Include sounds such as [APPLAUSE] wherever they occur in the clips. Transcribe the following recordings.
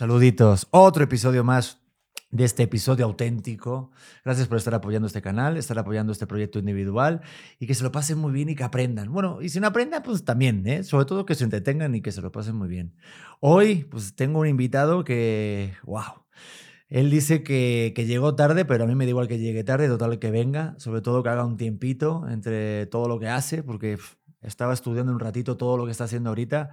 Saluditos. Otro episodio más de este episodio auténtico. Gracias por estar apoyando este canal, estar apoyando este proyecto individual y que se lo pasen muy bien y que aprendan. Bueno, y si no aprendan, pues también, ¿eh? sobre todo que se entretengan y que se lo pasen muy bien. Hoy, pues tengo un invitado que, wow. Él dice que, que llegó tarde, pero a mí me da igual que llegue tarde, total que venga, sobre todo que haga un tiempito entre todo lo que hace, porque pff, estaba estudiando un ratito todo lo que está haciendo ahorita.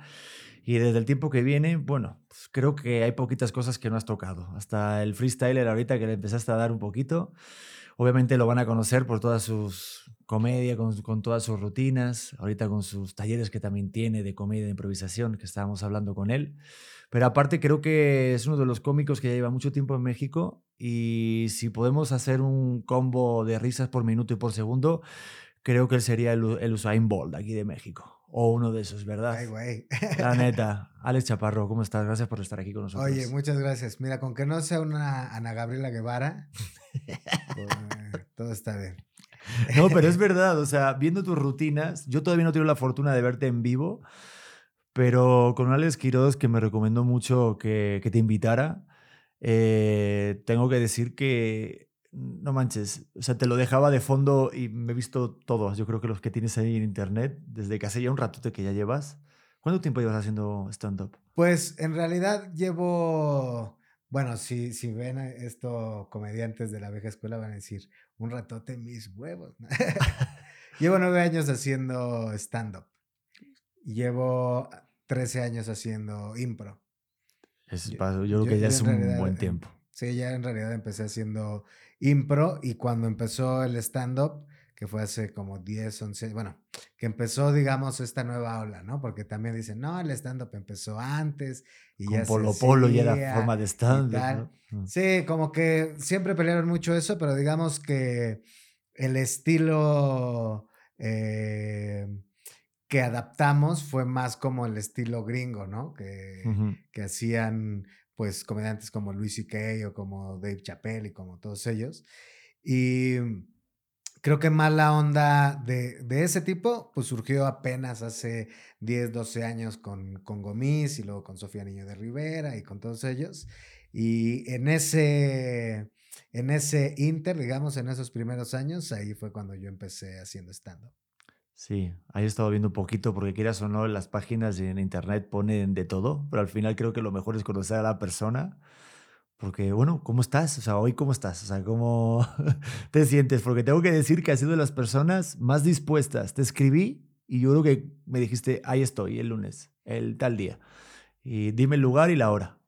Y desde el tiempo que viene, bueno, pues creo que hay poquitas cosas que no has tocado. Hasta el freestyler ahorita que le empezaste a dar un poquito. Obviamente lo van a conocer por todas sus comedia, con, con, todas sus rutinas, ahorita con sus talleres que también tiene de comedia de improvisación, que estábamos hablando con él. Pero aparte creo que es uno de los cómicos que ya lleva mucho tiempo en México y si podemos hacer un combo de risas por minuto y por segundo, creo que él sería el, el Usain Bolt aquí de México o uno de esos, ¿verdad? Ay, güey. La [LAUGHS] neta. Alex Chaparro, ¿cómo estás? Gracias por estar aquí con nosotros. Oye, muchas gracias. Mira, con que no sea una Ana Gabriela Guevara, pues, todo está bien. No, pero es [LAUGHS] verdad, o sea, viendo tus rutinas, yo todavía no tengo la fortuna de verte en vivo, pero con Alex Quiroz, que me recomendó mucho que, que te invitara, eh, tengo que decir que no manches, o sea, te lo dejaba de fondo y me he visto todos. Yo creo que los que tienes ahí en internet, desde que hace ya un ratote que ya llevas. ¿Cuánto tiempo llevas haciendo stand-up? Pues en realidad llevo, bueno, si, si ven esto comediantes de la vieja escuela van a decir, un ratote mis huevos. [LAUGHS] llevo nueve años haciendo stand-up. Llevo 13 años haciendo impro. Es, yo, yo, creo que ya es un realidad, buen tiempo. Sí, ya en realidad empecé haciendo impro y cuando empezó el stand-up, que fue hace como 10, 11, bueno, que empezó, digamos, esta nueva ola, ¿no? Porque también dicen, no, el stand-up empezó antes y Con ya Polo se Polo ya era forma de stand-up. ¿no? Sí, como que siempre pelearon mucho eso, pero digamos que el estilo eh, que adaptamos fue más como el estilo gringo, ¿no? Que, uh -huh. que hacían pues comediantes como Luis C.K. o como Dave Chappelle y como todos ellos. Y creo que más la onda de, de, ese tipo, pues surgió apenas hace 10, 12 años con, con Gomis y luego con Sofía Niño de Rivera y con todos ellos. Y en ese, en ese inter, digamos, en esos primeros años, ahí fue cuando yo empecé haciendo stand-up. Sí, ahí he estado viendo un poquito, porque quieras o no, las páginas en internet ponen de todo, pero al final creo que lo mejor es conocer a la persona. Porque, bueno, ¿cómo estás? O sea, hoy, ¿cómo estás? O sea, ¿cómo [LAUGHS] te sientes? Porque tengo que decir que has sido de las personas más dispuestas. Te escribí y yo creo que me dijiste, ahí estoy, el lunes, el tal día. Y dime el lugar y la hora.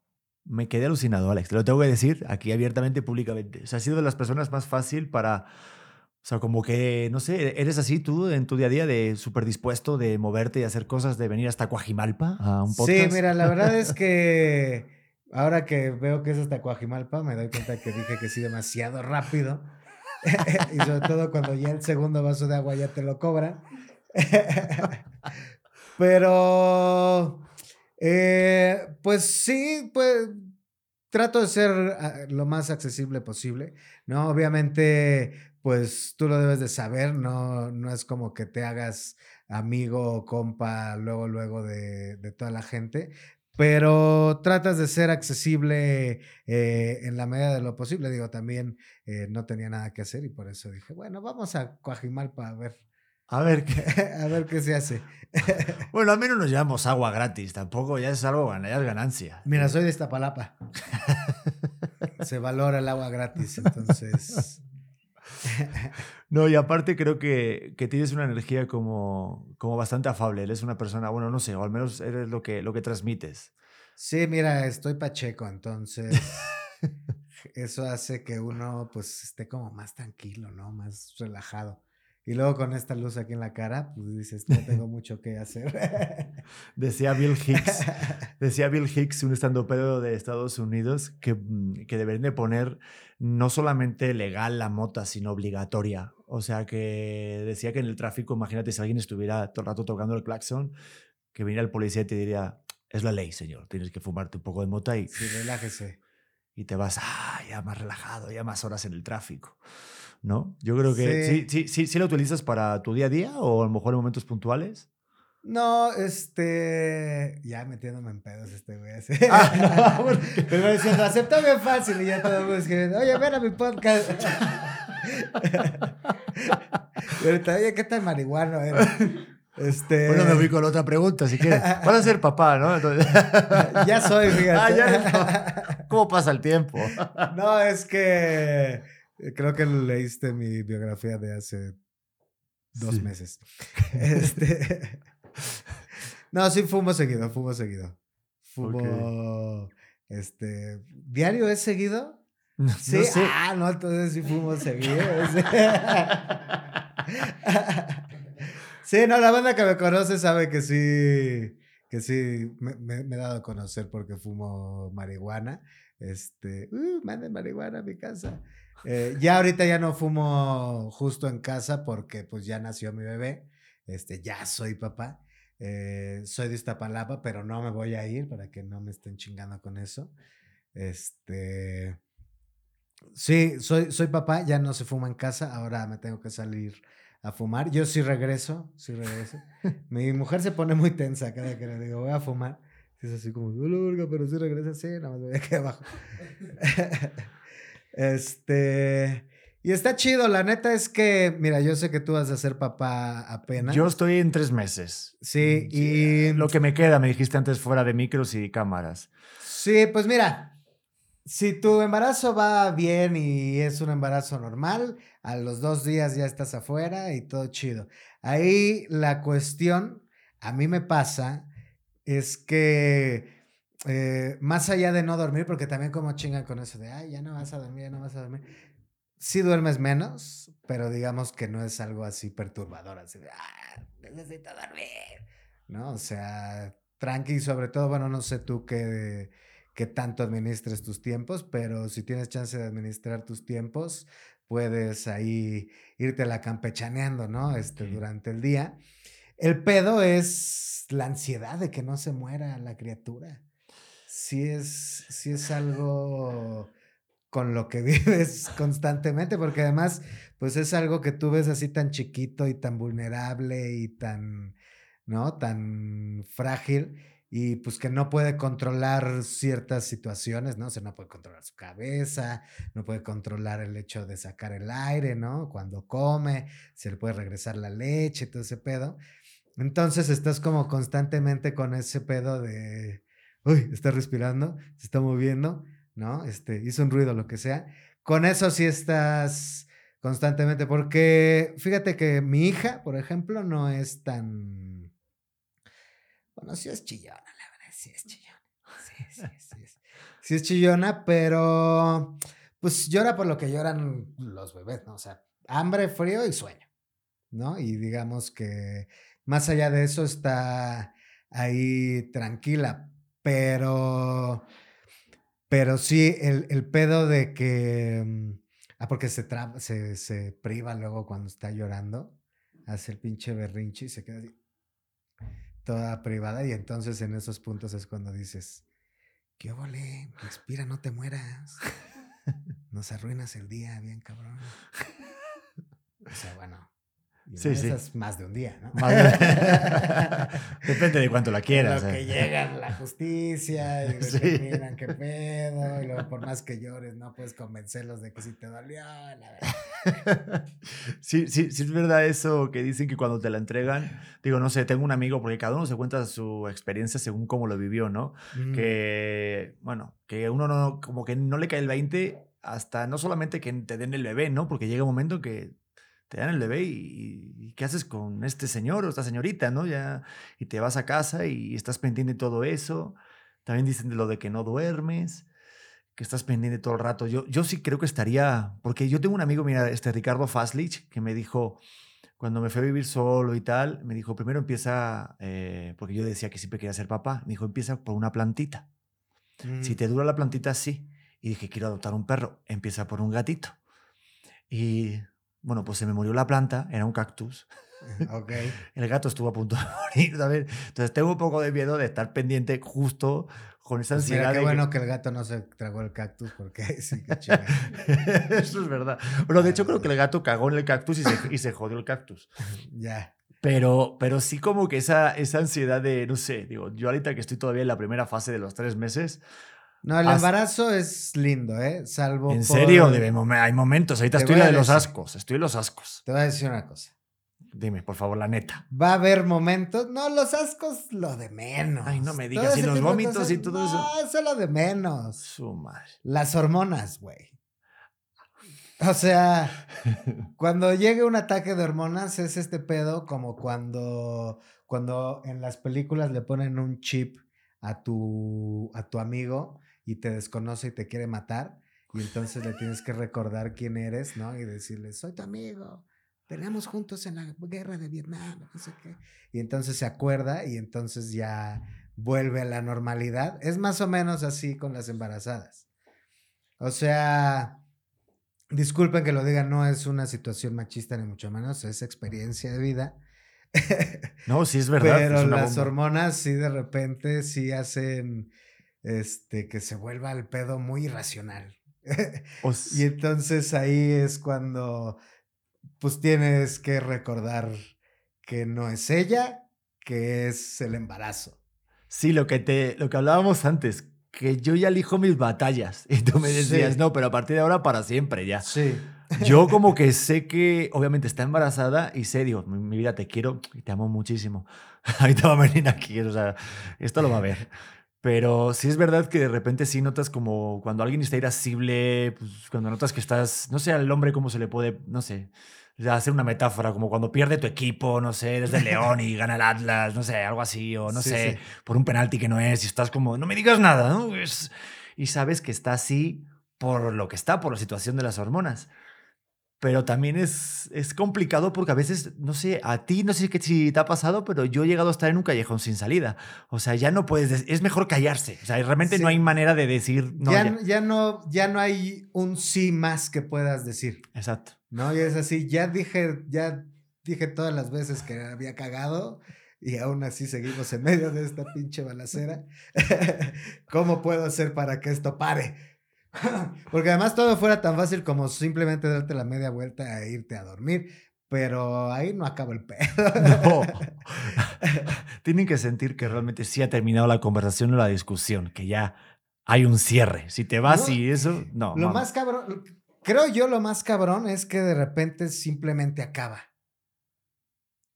Me quedé alucinado, Alex. Te lo tengo que decir aquí abiertamente, públicamente. O sea, has sido de las personas más fácil para o sea, como que, no sé, eres así tú en tu día a día de súper dispuesto de moverte y hacer cosas, de venir hasta Coajimalpa a un podcast. Sí, mira, la verdad es [LAUGHS] que ahora que veo que es hasta Coajimalpa, me doy cuenta que dije que sí demasiado rápido. [LAUGHS] y sobre todo cuando ya el segundo vaso de agua ya te lo cobran. [LAUGHS] Pero, eh, pues sí, pues trato de ser ah, lo más accesible posible, ¿no? Obviamente pues tú lo debes de saber, no, no es como que te hagas amigo o compa luego, luego de, de, toda la gente, pero tratas de ser accesible eh, en la medida de lo posible. Digo, también eh, no tenía nada que hacer y por eso dije, bueno, vamos a Coajimalpa a ver. A ver qué, [LAUGHS] a ver qué se hace. [LAUGHS] bueno, al menos nos llevamos agua gratis, tampoco ya es algo, ya es ganancia. Mira, soy de Iztapalapa. [LAUGHS] se valora el agua gratis, entonces... [LAUGHS] No, y aparte creo que, que tienes una energía como, como bastante afable. Eres una persona, bueno, no sé, o al menos eres lo que, lo que transmites. Sí, mira, estoy pacheco, entonces [LAUGHS] eso hace que uno pues esté como más tranquilo, ¿no? Más relajado. Y luego con esta luz aquí en la cara, pues dices, no tengo mucho que hacer. [LAUGHS] Decía Bill Hicks, [LAUGHS] decía Bill Hicks, un estandopero de Estados Unidos, que, mm, que deberían de poner no solamente legal la mota, sino obligatoria. O sea, que decía que en el tráfico, imagínate si alguien estuviera todo el rato tocando el claxon, que viniera el policía y te diría, es la ley, señor, tienes que fumarte un poco de mota y, Sí, relájese. y te vas ah, ya más relajado, ya más horas en el tráfico. ¿No? Yo creo que sí, sí, sí, sí, lo utilizas para tu día a día o a lo mejor en momentos puntuales. No, este. Ya metiéndome en pedos este güey. así. Ah, no, [LAUGHS] Pero diciendo, acepta bien fácil y ya todo el mundo escribiendo, oye, ven a mi podcast. [LAUGHS] y ahorita, oye, ¿qué tal marihuano eres? Este. Bueno, me voy con otra pregunta, si quieres. [LAUGHS] Vas a ser papá, ¿no? Entonces- ya soy, fíjate. Ah, ya. ¿Cómo pasa el tiempo? No, es que creo que leíste mi biografía de hace dos Sí. meses. [LAUGHS] Este, [LAUGHS] no, sí fumo seguido, fumo seguido. Fumo, este, ¿diario es seguido? No, Sí, no sé. ah, no, entonces sí fumo seguido. sí. [LAUGHS] Sí, no, la banda que me conoce sabe que sí, que sí, me, me- me he dado a conocer porque fumo marihuana. Este, uh, manden marihuana a mi casa. Eh, ya ahorita ya no fumo justo en casa porque pues ya nació mi bebé. Este, ya soy papá. Eh, soy de Iztapalapa, pero no me voy a ir para que no me estén chingando con eso. Este, sí, soy, soy papá, ya no se fuma en casa, ahora me tengo que salir a fumar. Yo sí regreso, sí regreso. [LAUGHS] Mi mujer se pone muy tensa cada que le digo, voy a fumar. Es así como, pero sí regresa, sí, nada más voy aquí abajo. [LAUGHS] este, y está chido, la neta es que, mira, yo sé que tú vas a ser papá apenas. Yo estoy en tres meses. Sí, y... Lo que me queda, me dijiste antes, fuera de micros y cámaras. Sí, pues mira, si tu embarazo va bien y es un embarazo normal, a los dos días ya estás afuera y todo chido. Ahí la cuestión, a mí me pasa, es que eh, más allá de no dormir, porque también como chingan con eso de, ay, ya no vas a dormir, ya no vas a dormir. Sí duermes menos, pero digamos que no es algo así perturbador, así de, ah, necesito dormir. ¿No? O sea, tranqui, sobre todo, bueno, no sé tú qué que tanto administres tus tiempos, pero si tienes chance de administrar tus tiempos, puedes ahí irte la campechaneando, ¿no? Este, durante el día. El pedo es la ansiedad de que no se muera la criatura. Sí es, sí es algo con lo que [LAUGHS] vives constantemente, porque además, pues es algo que tú ves así tan chiquito y tan vulnerable y tan, ¿no? Tan frágil y pues que no puede controlar ciertas situaciones, ¿no? O sea, no puede controlar su cabeza, no puede controlar el hecho de sacar el aire, ¿no? Cuando come, se le puede regresar la leche, todo ese pedo. Entonces estás como constantemente con ese pedo de, uy, está respirando, se está moviendo, ¿no? Este, hizo un ruido, lo que sea. Con eso sí estás constantemente, porque fíjate que mi hija, por ejemplo, no es tan... Bueno, sí es chillona, la verdad, sí es chillona. Sí, sí, sí. Sí es chillona, pero pues llora por lo que lloran los bebés, ¿no? O sea, hambre, frío y sueño, ¿no? Y digamos que más allá de eso está ahí tranquila, pero, pero sí, el, el pedo de que, mm, ah, porque se, se, se priva luego cuando está llorando, hace el pinche berrinche y se queda así, toda privada, y entonces en esos puntos es cuando dices, ¿qué vole? Respira, no te mueras. [LAUGHS] Nos arruinas el día, bien cabrón. O sea, bueno. Y Sí, sí. esas más de un día, ¿no? [LAUGHS] Depende de cuánto la quieras. Lo que eh. llega la justicia y [LAUGHS] Sí. determinan qué pedo. Y luego, por más que llores, no puedes convencerlos de que sí te dolió. La verdad. [LAUGHS] Sí, sí, sí es verdad eso que dicen que cuando te la entregan, digo, no sé, tengo un amigo, porque cada uno se cuenta su experiencia según cómo lo vivió, ¿no? Mm. Que, bueno, que uno no, como que no le cae el 20 hasta no solamente que te den el bebé, ¿no? Porque llega un momento que te dan el bebé y, y ¿qué haces con este señor o esta señorita, ¿no? Ya, y te vas a casa y estás pendiente de todo eso. También dicen de lo de que no duermes, que estás pendiente todo el rato. Yo, yo sí creo que estaría, porque yo tengo un amigo, mira, este Ricardo Faslich, que me dijo, cuando me fui a vivir solo y tal, me dijo, primero empieza, eh, porque yo decía que siempre quería ser papá, me dijo, empieza por una plantita. Si Mm. te dura la plantita, sí. Y dije, quiero adoptar un perro, empieza por un gatito. Y bueno, pues se me murió la planta, era un cactus. [LAUGHS] Ok. [LAUGHS] El gato estuvo a punto de [LAUGHS] morir, ¿sabes? Entonces tengo un poco de miedo de estar pendiente justo con esa Pues ansiedad. mira, qué de que- bueno que el gato no se tragó el cactus porque sí chinga. Eso es verdad. Bueno, de hecho creo que el gato cagó en el cactus y se, y se jodió el cactus. Ya. Pero, pero sí como que esa, esa ansiedad de, no sé, digo, yo ahorita que estoy todavía en la primera fase de los tres meses, No, el embarazo es lindo, ¿eh? Salvo. en por- serio, hay momentos, ahorita estoy la de los decir. ascos, estoy los ascos. Te voy a decir una cosa. Dime, por favor, la neta. Va a haber momentos. No, los ascos, lo de menos. Ay, no me digas, y los vómitos cosas, y todo eso. No, eso es lo de menos. Su madre. Las hormonas, güey. O sea, [LAUGHS] cuando llegue un ataque de hormonas es este pedo como cuando, cuando en las películas le ponen un chip a tu, a tu amigo y te desconoce y te quiere matar y entonces le tienes que [LAUGHS] recordar quién eres, ¿no? Y decirle, soy tu amigo, peleamos juntos en la guerra de Vietnam, no sé qué. Y entonces se acuerda y entonces ya vuelve a la normalidad. Es más o menos así con las embarazadas. O sea, disculpen que lo diga, no es una situación machista ni mucho menos, es experiencia de vida. No, sí es [LAUGHS] verdad. Pero es las bomba. hormonas sí de repente sí hacen este que se vuelva el pedo muy irracional. [LAUGHS] O y entonces ahí es cuando pues tienes que recordar que no es ella, que es el embarazo. Sí, lo que, te, lo que hablábamos antes, que yo ya elijo mis batallas. [LAUGHS] Y tú me decías, Sí. no, pero a partir de ahora para siempre ya. Sí. Yo [LAUGHS] como que sé que obviamente está embarazada y sé, digo, mi, mi vida te quiero y te amo muchísimo. Ahorita va a venir aquí, o sea, esto lo va a ver. Pero sí es verdad que de repente sí notas como cuando alguien está irascible, pues, cuando notas que estás, no sé, al hombre cómo se le puede, no sé, hacer una metáfora, como cuando pierde tu equipo, no sé, eres del [LAUGHS] León y gana el Atlas, no sé, algo así, o no Sí, sé, sí. por un penalti que no es y estás como, no me digas nada, ¿no? Es- y sabes que está así por lo que está, por la situación de las hormonas. Pero también es, es complicado porque a veces, no sé, a ti no sé qué si te ha pasado, pero yo he llegado a estar en un callejón sin salida. O sea, ya no puedes, es mejor callarse. O sea, realmente Sí. no hay manera de decir, no, ya, ya. ya no, ya no hay un sí más que puedas decir. Exacto. No, y es así, ya dije, ya dije todas las veces que había cagado y aún así seguimos en medio de esta pinche balacera. [LAUGHS] ¿Cómo puedo hacer para que esto pare? [LAUGHS] Porque además todo fuera tan fácil como simplemente darte la media vuelta e irte a dormir, pero ahí no acaba el pedo. [LAUGHS] No. [LAUGHS] Tienen que sentir que realmente sí ha terminado la conversación o la discusión, que ya hay un cierre. Si te vas No, y eso, no. Lo mamá. más cabrón, creo yo lo más cabrón es que de repente simplemente acaba.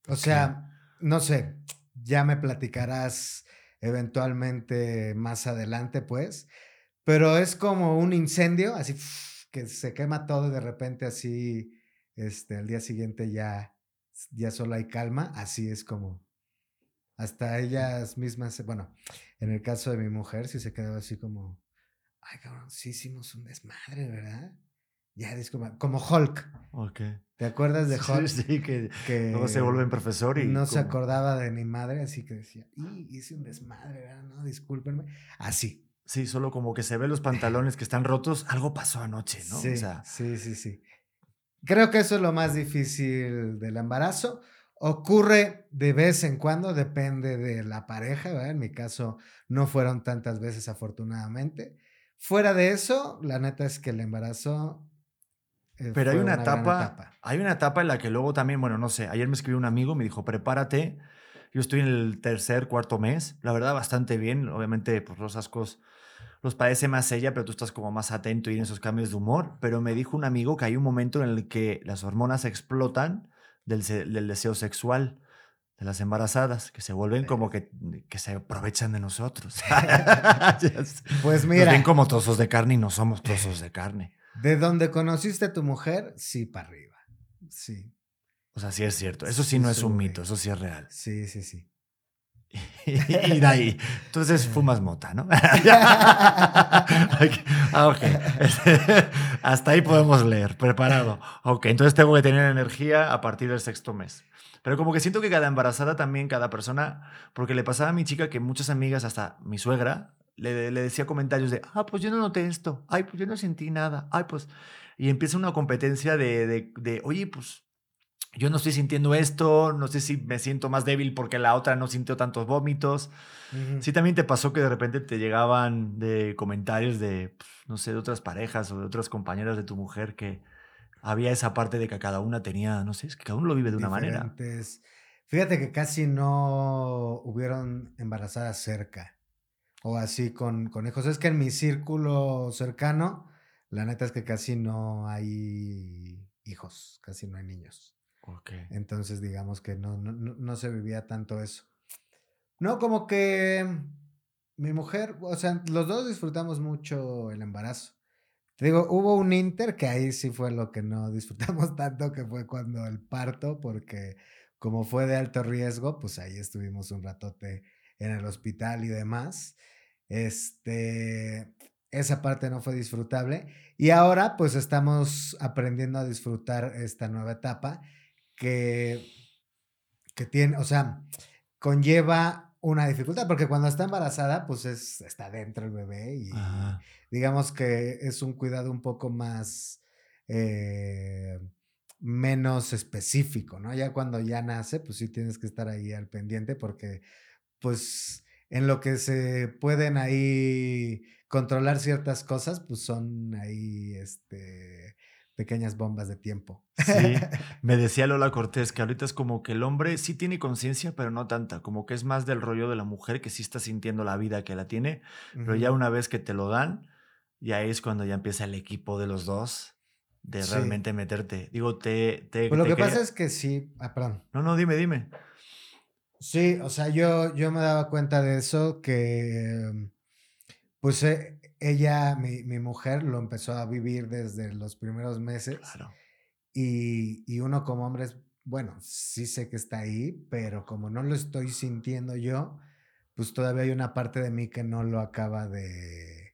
O sea, no sé, ya me platicarás eventualmente más adelante, pues, pero es como un incendio, así que se quema todo y de repente así, este, al día siguiente ya, ya solo hay calma, así es como, hasta ellas mismas, bueno, en el caso de mi mujer, sí se quedaba así como, ay, cabrón, sí hicimos un desmadre, ¿verdad? Ya, disculpa, como Hulk. Ok. ¿Te acuerdas de [LAUGHS] Sí, Hulk? sí, que Que luego se vuelven profesor y. no se como- acordaba de mi madre, así que decía, y hice un desmadre, ¿verdad? No, discúlpenme. Así. Sí, solo como que se ven los pantalones que están rotos. Algo pasó anoche, ¿no? Sí, O sea, sí, sí, sí. Creo que eso es lo más difícil del embarazo. Ocurre de vez en cuando, depende de la pareja, ¿verdad? En mi caso no fueron tantas veces afortunadamente. Fuera de eso, la neta es que el embarazo... eh, Pero hay una gran etapa, hay una etapa en la que luego también, bueno, no sé, ayer me escribió un amigo, me dijo, prepárate. Yo estoy en el tercer, cuarto mes, la verdad bastante bien. Obviamente, pues los ascos los padece más ella, pero tú estás como más atento y en esos cambios de humor. Pero me dijo un amigo que hay un momento en el que las hormonas explotan del, del deseo sexual de las embarazadas, que se vuelven como que, que se aprovechan de nosotros. [LAUGHS] Pues Nos mira, ven como trozos de carne y no somos trozos de carne. de donde conociste a tu mujer, sí, para arriba. Sí, O sea, sí es cierto. Eso sí Sí, no es un mito, eso sí es real. sí, sí, sí. [LAUGHS] y de ahí. Entonces fumas mota, ¿no? [LAUGHS] ah, ok. [LAUGHS] Hasta ahí podemos leer, preparado. Ok, entonces tengo que tener energía a partir del sexto mes. Pero como que siento que cada embarazada también, cada persona, porque le pasaba a mi chica que muchas amigas, hasta mi suegra, le, le decía comentarios de, ah, pues yo no noté esto, ay, pues yo no sentí nada, ay, pues... Y empieza una competencia de, de, de oye, pues yo no estoy sintiendo esto, no sé si me siento más débil porque la otra no sintió tantos vómitos. Sí, también te pasó que de repente te llegaban de comentarios de, pues, no sé, de otras parejas o de otras compañeras de tu mujer que había esa parte de que cada una tenía, no sé, es que cada uno lo vive de una manera. Fíjate que casi no hubieron embarazadas cerca o así con, con hijos. Es que en mi círculo cercano, la neta es que casi no hay hijos, casi no hay niños. Entonces, digamos que no, no, no, se vivía tanto eso. No, como que mi mujer, o sea, los dos disfrutamos mucho el embarazo. Te digo, hubo un inter que ahí sí fue lo que no [LAUGHS] disfrutamos tanto, que fue cuando el parto, porque como fue de alto riesgo, pues ahí estuvimos un ratote en el hospital y demás. Este, esa parte no fue disfrutable. Y ahora pues estamos aprendiendo a disfrutar esta nueva etapa que, que tiene, o sea, conlleva una dificultad, porque cuando está embarazada, pues es, está dentro el bebé y digamos que es un cuidado un poco más, eh, menos específico, ¿no? Ya cuando ya nace, pues sí tienes que estar ahí al pendiente porque, pues, en lo que se pueden ahí controlar ciertas cosas, pues son ahí, este, pequeñas bombas de tiempo. Sí, [LAUGHS] me decía Lola Cortés que ahorita es como que el hombre sí tiene conciencia, pero no tanta, como que es más del rollo de la mujer que sí está sintiendo la vida que la tiene, pero ya una vez que te lo dan, y ahí es cuando ya empieza el equipo de los dos de realmente meterte. Digo, te... te pues lo que pasa es que sí, ah, perdón. No, no, dime, dime. Sí, o sea, yo, yo me daba cuenta de eso, que pues eh, ella, mi, mi, mujer, lo empezó a vivir desde los primeros meses. Claro. Y, y uno como hombre, bueno, sí sé que está ahí, pero como no lo estoy sintiendo yo, pues todavía hay una parte de mí que no lo acaba de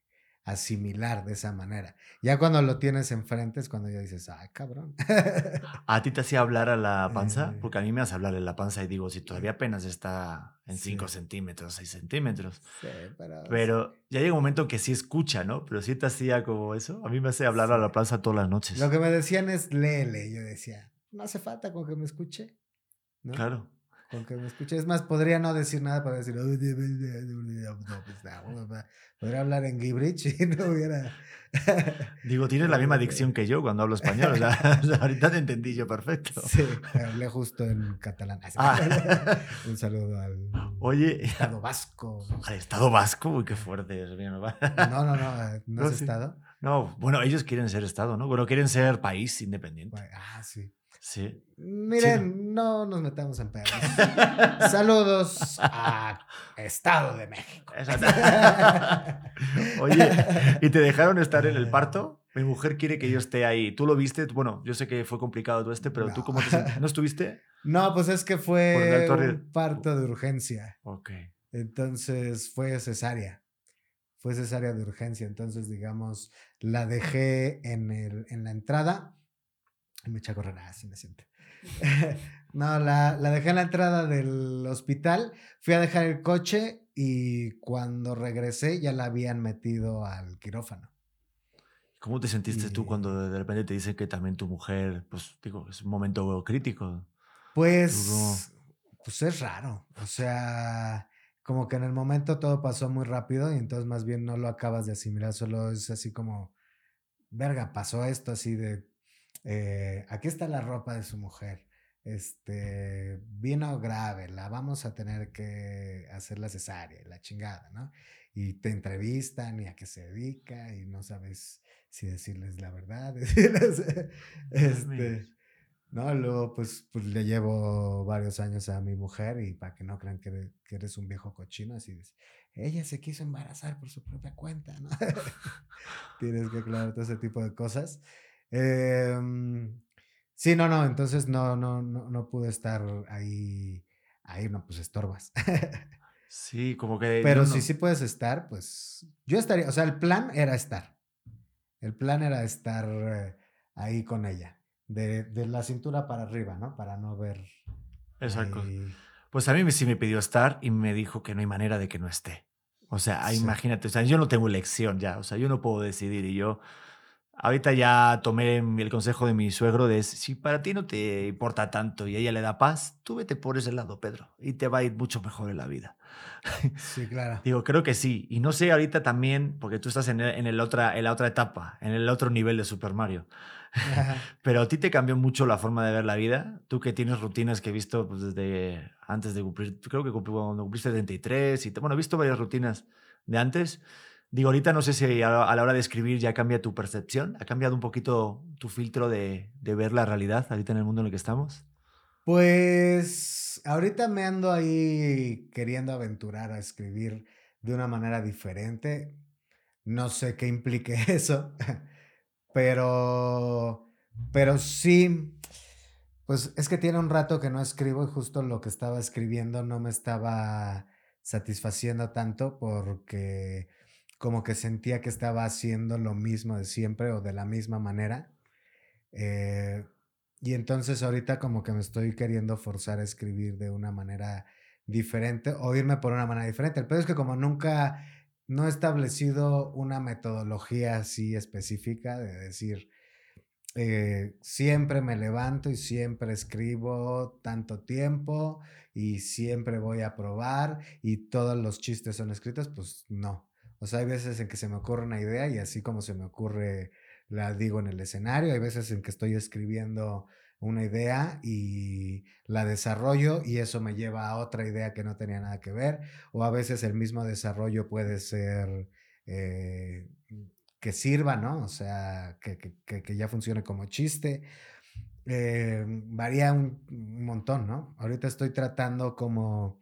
asimilar de esa manera. Ya cuando lo tienes enfrente es cuando ya dices, ay, cabrón. [LAUGHS] ¿A ti te hacía hablar a la panza? Eh. Porque a mí me hace hablar en la panza y digo, si todavía apenas está en 5 centímetros, 6 centímetros. Sí, pero... Pero ya llega un momento que sí escucha, ¿no? Pero sí te hacía como eso. A mí me hace hablar a la panza todas las noches. Lo que me decían es, léele. Yo decía, no hace falta con que me escuche. Claro con que me escuche. Es más, podría no decir nada para decir, podría hablar en Gibrich y [LAUGHS] no hubiera... [LAUGHS] Digo, tienes la misma dicción que yo cuando hablo español. [LAUGHS] ahorita te entendí yo perfecto. Sí, hablé justo en catalán. Ah. Un saludo al Oye, Estado Vasco. Al Estado Vasco, uy, qué fuerte. No, no, no, no, es Estado. No, bueno, ellos quieren ser Estado, ¿no? Bueno, quieren ser país independiente. Ah, sí. Sí. Miren, no nos metamos en perros. [LAUGHS] Saludos a Estado de México. Oye, ¿y te dejaron estar en el parto? Mi mujer quiere que yo esté ahí. ¿Tú lo viste? Bueno, yo sé que fue complicado todo este, pero ¿tú cómo te ¿No estuviste? [LAUGHS] No, pues es que fue un parto de urgencia. Ok. Entonces fue cesárea. Fue cesárea de urgencia. Entonces, digamos, la dejé en, el, en la entrada me echa a correr, así me siento. [LAUGHS] no, la, la dejé en la entrada del hospital, fui a dejar el coche y cuando regresé ya la habían metido al quirófano. ¿Cómo te sentiste tú cuando de repente te dicen que también tu mujer, pues digo, es un momento crítico? Pues, pues es raro. O sea, como que en el momento todo pasó muy rápido y entonces más bien no lo acabas de asimilar, solo es así como, verga, pasó esto así de eh, aquí está la ropa de su mujer. Este, vino grave, la vamos a tener que hacer la cesárea, la chingada, ¿no? Y te entrevistan y a qué se dedica y no sabes si decirles la verdad, [LAUGHS] este, no, luego pues, pues, le llevo varios años a mi mujer y para que no crean que, eres un viejo cochino, así dice, ella se quiso embarazar por su propia cuenta, ¿no? [LAUGHS] Tienes que aclarar todo ese tipo de cosas. Em, sí, no, no, entonces no, no, no, no pude estar ahí, ahí no, pues estorbas. [LAUGHS] Sí, como que... Pero no- si sí puedes estar, pues yo estaría, o sea, el plan era estar. El plan era estar eh, ahí con ella, de, de la cintura para arriba, ¿no? Para no ver. Exacto. ahí- Pues a mí sí me pidió estar y me dijo que no hay manera de que no esté. O sea, Sí. imagínate, o sea, yo no tengo elección ya, o sea, yo no puedo decidir y yo ahorita ya tomé el consejo de mi suegro de si para ti no te importa tanto y a ella le da paz, tú vete por ese lado, Pedro, y te va a ir mucho mejor en la vida. [LAUGHS] Sí, claro. Digo, creo que sí. Y no sé ahorita también, porque tú estás en, el- en, el otra, en la otra etapa, en el otro nivel de Super Mario. [LAUGHS] Pero a ti te cambió mucho la forma de ver la vida. Tú que tienes rutinas que he visto pues, desde antes de cumplir, creo que cumplí- cuando cumpliste 33 y bueno, he visto varias rutinas de antes. Digo, ahorita no sé si a, la hora de escribir ya cambia tu percepción, ha cambiado un poquito tu filtro de, de ver la realidad ahorita en el mundo en el que estamos. Pues ahorita me ando ahí queriendo aventurar a escribir de una manera diferente. No sé qué implique [LAUGHS] eso, pero, pero sí, pues es que tiene un rato que no escribo y justo lo que estaba escribiendo no me estaba satisfaciendo tanto porque como que sentía que estaba haciendo lo mismo de siempre o de la misma manera. Eh, y entonces ahorita como que me estoy queriendo forzar a escribir de una manera diferente o irme por una manera diferente. El peor es que como nunca no he establecido una metodología así específica de decir, eh, siempre me levanto y siempre escribo tanto tiempo y siempre voy a probar y todos los chistes son escritos, pues no. O sea, hay veces en que se me ocurre una idea y así como se me ocurre la digo en el escenario, hay veces en que estoy escribiendo una idea y la desarrollo y eso me lleva a otra idea que no tenía nada que ver, o a veces el mismo desarrollo puede ser eh, que sirva, ¿no? O sea, que, que- que- ya funcione como chiste. Eh, varía un montón, ¿no? Ahorita estoy tratando como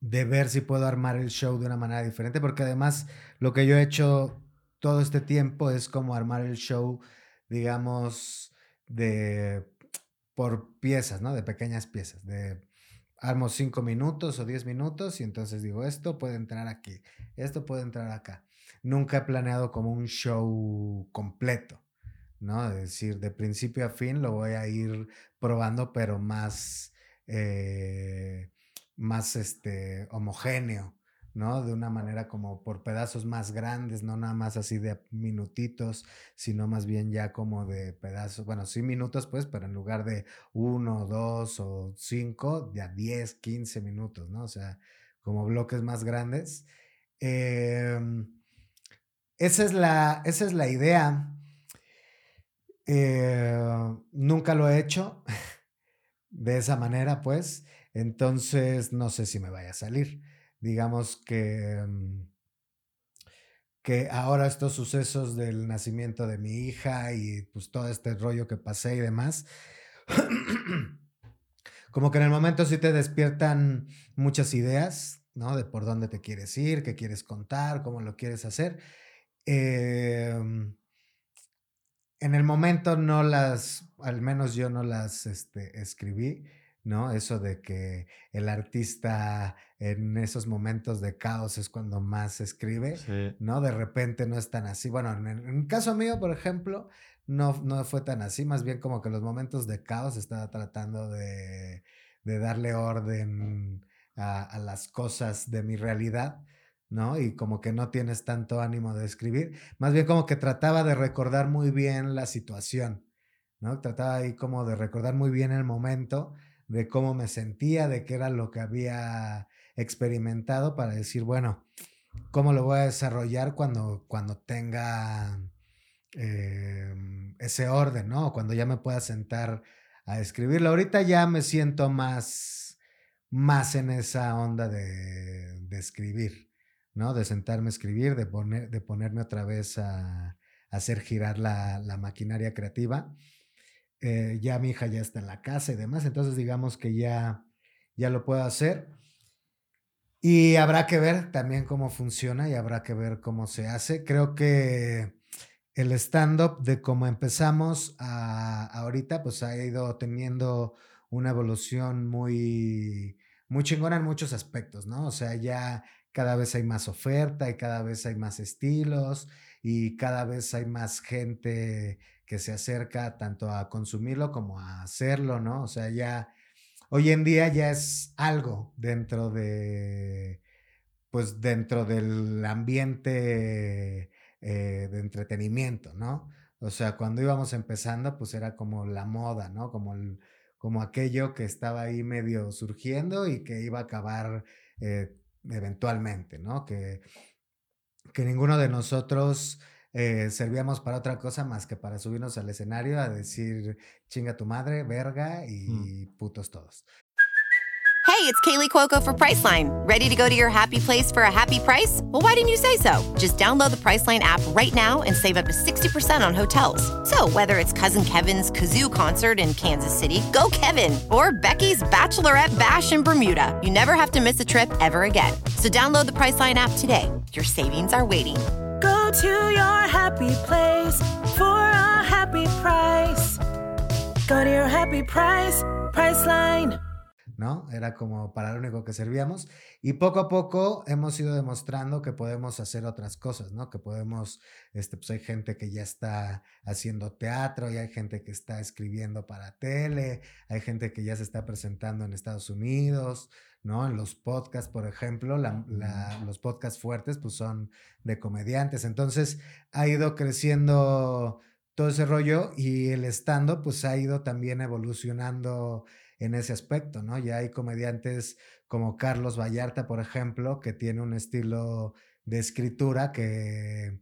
de ver si puedo armar el show de una manera diferente, porque además lo que yo he hecho todo este tiempo es como armar el show, digamos, de por piezas, ¿no? De pequeñas piezas, de armo cinco minutos o diez minutos y entonces digo, esto puede entrar aquí, esto puede entrar acá. Nunca he planeado como un show completo, ¿no? Es decir, de principio a fin lo voy a ir probando, pero más, eh, más este, homogéneo, ¿no? De una manera como por pedazos más grandes, no nada más así de minutitos, sino más bien ya como de pedazos, bueno, sí minutos pues, pero en lugar de uno, dos o cinco, ya 10, 15 minutos, ¿no? O sea, como bloques más grandes. Em, esa, es la, esa es la idea. Eh, nunca lo he hecho [LAUGHS] de esa manera, pues. Entonces, no sé si me vaya a salir. Digamos que, mm, que ahora estos sucesos del nacimiento de mi hija y pues todo este rollo que pasé y demás, [CLEARS THROAT] como que en el momento sí te despiertan muchas ideas, ¿no? De por dónde te quieres ir, qué quieres contar, cómo lo quieres hacer. Em, en el momento no las, al menos yo no las este, escribí, ¿no? Eso de que el artista en esos momentos de caos es cuando más escribe, Sí. ¿no? De repente no es tan así. Bueno, en el, en caso mío, por ejemplo, no, no fue tan así, más bien como que los momentos de caos estaba tratando de, de darle orden a, a las cosas de mi realidad, ¿no? Y como que no tienes tanto ánimo de escribir, más bien como que trataba de recordar muy bien la situación, ¿no? Trataba ahí como de recordar muy bien el momento, de cómo me sentía, de qué era lo que había experimentado para decir, bueno, ¿cómo lo voy a desarrollar cuando, cuando tenga eh, ese orden, ¿no? Cuando ya me pueda sentar a escribirlo. Ahorita ya me siento más, más en esa onda de, de escribir, ¿no? De sentarme a escribir, de, poner, de ponerme otra vez a, a hacer girar la, la maquinaria creativa. Eh, ya mi hija ya está en la casa y demás, entonces digamos que ya, ya lo puedo hacer. Y habrá que ver también cómo funciona y habrá que ver cómo se hace. Creo que el stand-up de cómo empezamos a ahorita, pues ha ido teniendo una evolución muy, muy chingona en muchos aspectos, ¿no? O sea, ya cada vez hay más oferta y cada vez hay más estilos y cada vez hay más gente que se acerca tanto a consumirlo como a hacerlo, ¿no? O sea, ya hoy en día ya es algo dentro de, pues dentro del ambiente eh, de entretenimiento, ¿no? O sea, cuando íbamos empezando, pues era como la moda, ¿no? Como, como aquello que estaba ahí medio surgiendo y que iba a acabar eh, eventualmente, ¿no? Que, que ninguno de nosotros eh, servíamos para otra cosa más que para subirnos al escenario a decir chinga tu madre, verga y putos todos. Hey, it's Kaylee Cuoco for Priceline. Ready to go to your happy place for a happy price? Well, why didn't you say so? Just download the Priceline app right now and save up to 60% on hotels. So, whether it's Cousin Kevin's Kazoo concert in Kansas City, go Kevin, or Becky's Bachelorette Bash in Bermuda, you never have to miss a trip ever again. So, download the Priceline app today. Your savings are waiting To your happy place for a happy price. Go to your happy price, Priceline. ¿No? Era como para lo único que servíamos. Y poco a poco hemos ido demostrando que podemos hacer otras cosas, ¿no? Que podemos, este, pues hay gente que ya está haciendo teatro, y hay gente que está escribiendo para tele, hay gente que ya se está presentando en Estados Unidos, ¿no? En los podcasts, por ejemplo, los podcasts fuertes, pues son de comediantes. Entonces, ha ido creciendo todo ese rollo y el estando, pues ha ido también evolucionando en ese aspecto, ¿no? Ya hay comediantes como Carlos Vallarta, por ejemplo, que tiene un estilo de escritura que,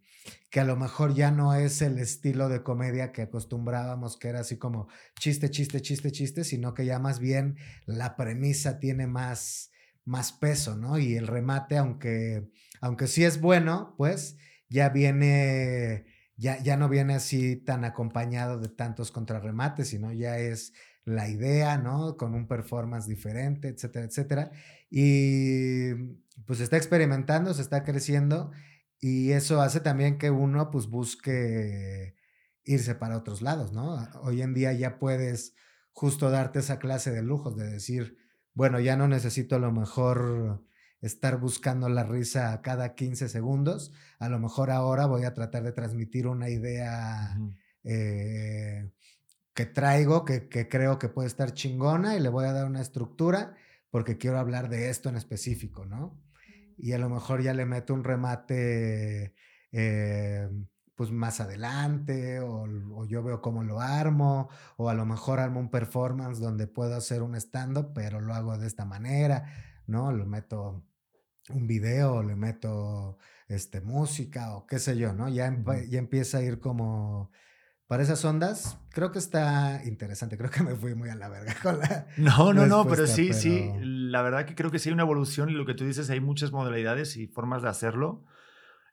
que a lo mejor ya no es el estilo de comedia que acostumbrábamos, que era así como chiste, chiste, chiste, chiste, sino que ya más bien la premisa tiene más, más peso, ¿no? Y el remate, aunque, aunque sí es bueno, pues ya viene, ya, ya no viene así tan acompañado de tantos contrarremates, sino ya es la idea, ¿no? Con un performance diferente, etcétera, etcétera. Y pues está experimentando, se está creciendo y eso hace también que uno pues busque irse para otros lados, ¿no? Hoy en día ya puedes justo darte esa clase de lujos, de decir, bueno, ya no necesito a lo mejor estar buscando la risa cada 15 segundos, a lo mejor ahora voy a tratar de transmitir una idea eh, que traigo, que, que creo que puede estar chingona y le voy a dar una estructura porque quiero hablar de esto en específico, ¿no? Y a lo mejor ya le meto un remate eh, pues más adelante o, yo veo cómo lo armo o a lo mejor armo un performance donde puedo hacer un stand-up pero lo hago de esta manera, ¿no? Lo meto un video, le meto este, música o qué sé yo, ¿no? Ya, ya empieza a ir como para esas ondas, creo que está interesante. Creo que me fui muy a la verga [LAUGHS] con la. No, no, no, pero sí, sí. La verdad que creo que sí hay una evolución y lo que tú dices, hay muchas modalidades y formas de hacerlo.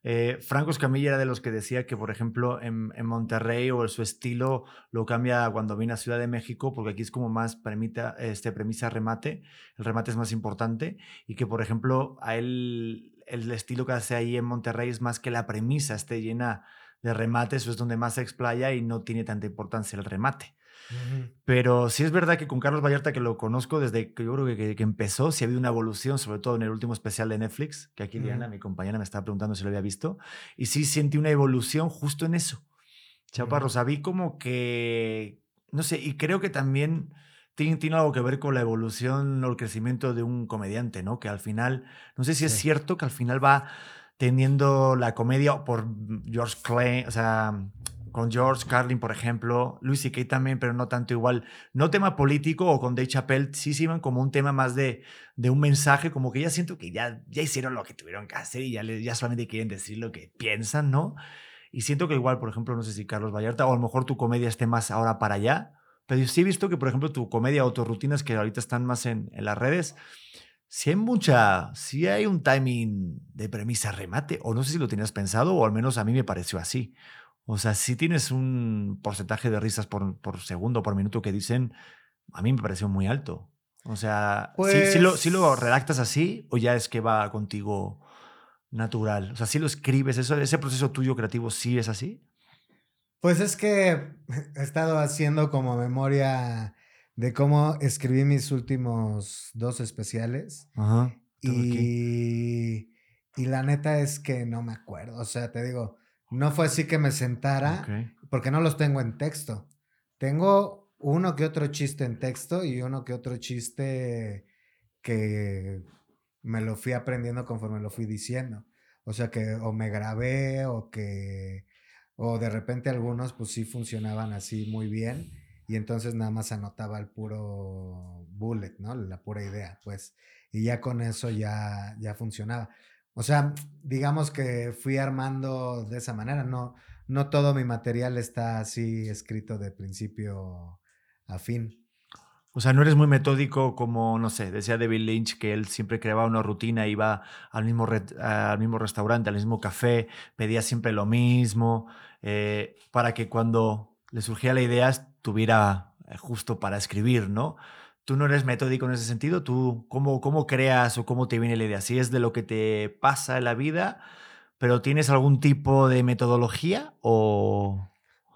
Eh, Franco Escamilla era de los que decía que, por ejemplo, en, Monterrey o su estilo lo cambia cuando viene a Ciudad de México, porque aquí es como más premita, este, premisa remate, el remate es más importante, y que, por ejemplo, a él el estilo que hace ahí en Monterrey es más que la premisa esté llena de remate, eso es donde más se explaya y no tiene tanta importancia el remate. Pero sí es verdad que con Carlos Vallarta, que lo conozco desde que yo creo que, que, empezó, sí ha habido una evolución, sobre todo en el último especial de Netflix, que aquí Diana, mi compañera, me estaba preguntando si lo había visto, y sí sentí una evolución justo en eso. Chaparros, uh como que, no sé, y creo que también tiene, tiene, algo que ver con la evolución o el crecimiento de un comediante, ¿no? Que al final, no sé si es cierto que al final va teniendo la comedia por George Clay, o sea, con George Carlin, por ejemplo, Louis C.K. también, pero no tanto igual. No tema político o con Dave Chappelle, sí se iban como un tema más de, de un mensaje, como que ya siento que ya, ya hicieron lo que tuvieron que hacer y ya, ya solamente quieren decir lo que piensan, ¿no? Y siento que igual, por ejemplo, no sé si Carlos Vallarta, o a lo mejor tu comedia esté más ahora para allá, pero sí he visto que, por ejemplo, tu comedia o tus rutinas que ahorita están más en, en las redes, si hay mucha, si hay un timing de premisa remate, o no sé si lo tenías pensado, o al menos a mí me pareció así. O sea, si tienes un porcentaje de risas por, por segundo, por minuto que dicen, a mí me pareció muy alto. O sea, si, lo, si, lo, pues redactas así o ya es que va contigo natural? O sea, si lo escribes, eso, ese proceso tuyo creativo sí es así. Pues es que [LAUGHS] he estado haciendo como memoria de cómo escribí mis últimos dos especiales. Ajá. Y, y la neta es que no me acuerdo. O sea, te digo, no fue así que me sentara, porque no los tengo en texto. Tengo uno que otro chiste en texto y uno que otro chiste que me lo fui aprendiendo conforme lo fui diciendo. O sea que o me grabé o que o de repente algunos pues sí funcionaban así muy bien y entonces nada más anotaba el puro bullet, ¿no? La pura idea, pues. Y ya con eso ya ya funcionaba. O sea, digamos que fui armando de esa manera, no no todo mi material está así escrito de principio a fin. O sea, no eres muy metódico como, no sé, decía David Lynch que él siempre creaba una rutina, iba al mismo, re- al mismo restaurante, al mismo café, pedía siempre lo mismo, eh, para que cuando le surgía la idea estuviera eh, justo para escribir, ¿no? Tú no eres metódico en ese sentido, tú cómo, cómo creas o cómo te viene la idea, si es de lo que te pasa en la vida, pero tienes algún tipo de metodología o...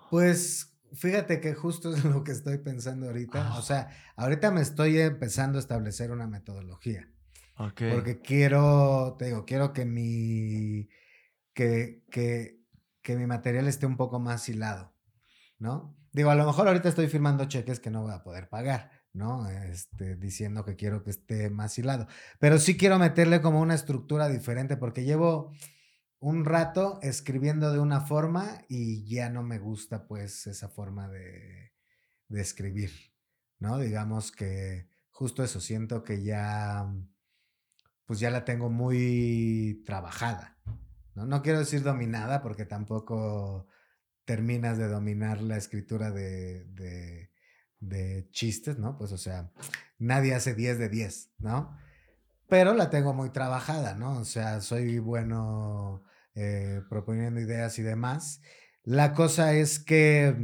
Pues fíjate que justo es lo que estoy pensando ahorita. Ah. O sea, ahorita me estoy empezando a establecer una metodología. Porque quiero, te digo, quiero que mi, que, que, que mi material esté un poco más hilado, ¿no? Digo, a lo mejor ahorita estoy firmando cheques que no voy a poder pagar, ¿no? Este, diciendo que quiero que esté más hilado. Pero sí quiero meterle como una estructura diferente porque llevo un rato escribiendo de una forma y ya no me gusta pues esa forma de, de escribir, ¿no? Digamos que justo eso, siento que ya, pues ya la tengo muy trabajada, ¿no? No quiero decir dominada porque tampoco terminas de dominar la escritura de, de, chistes, ¿no? Pues o sea, nadie hace 10 de 10, ¿no? Pero la tengo muy trabajada, ¿no? O sea, soy bueno eh, proponiendo ideas y demás. La cosa es que,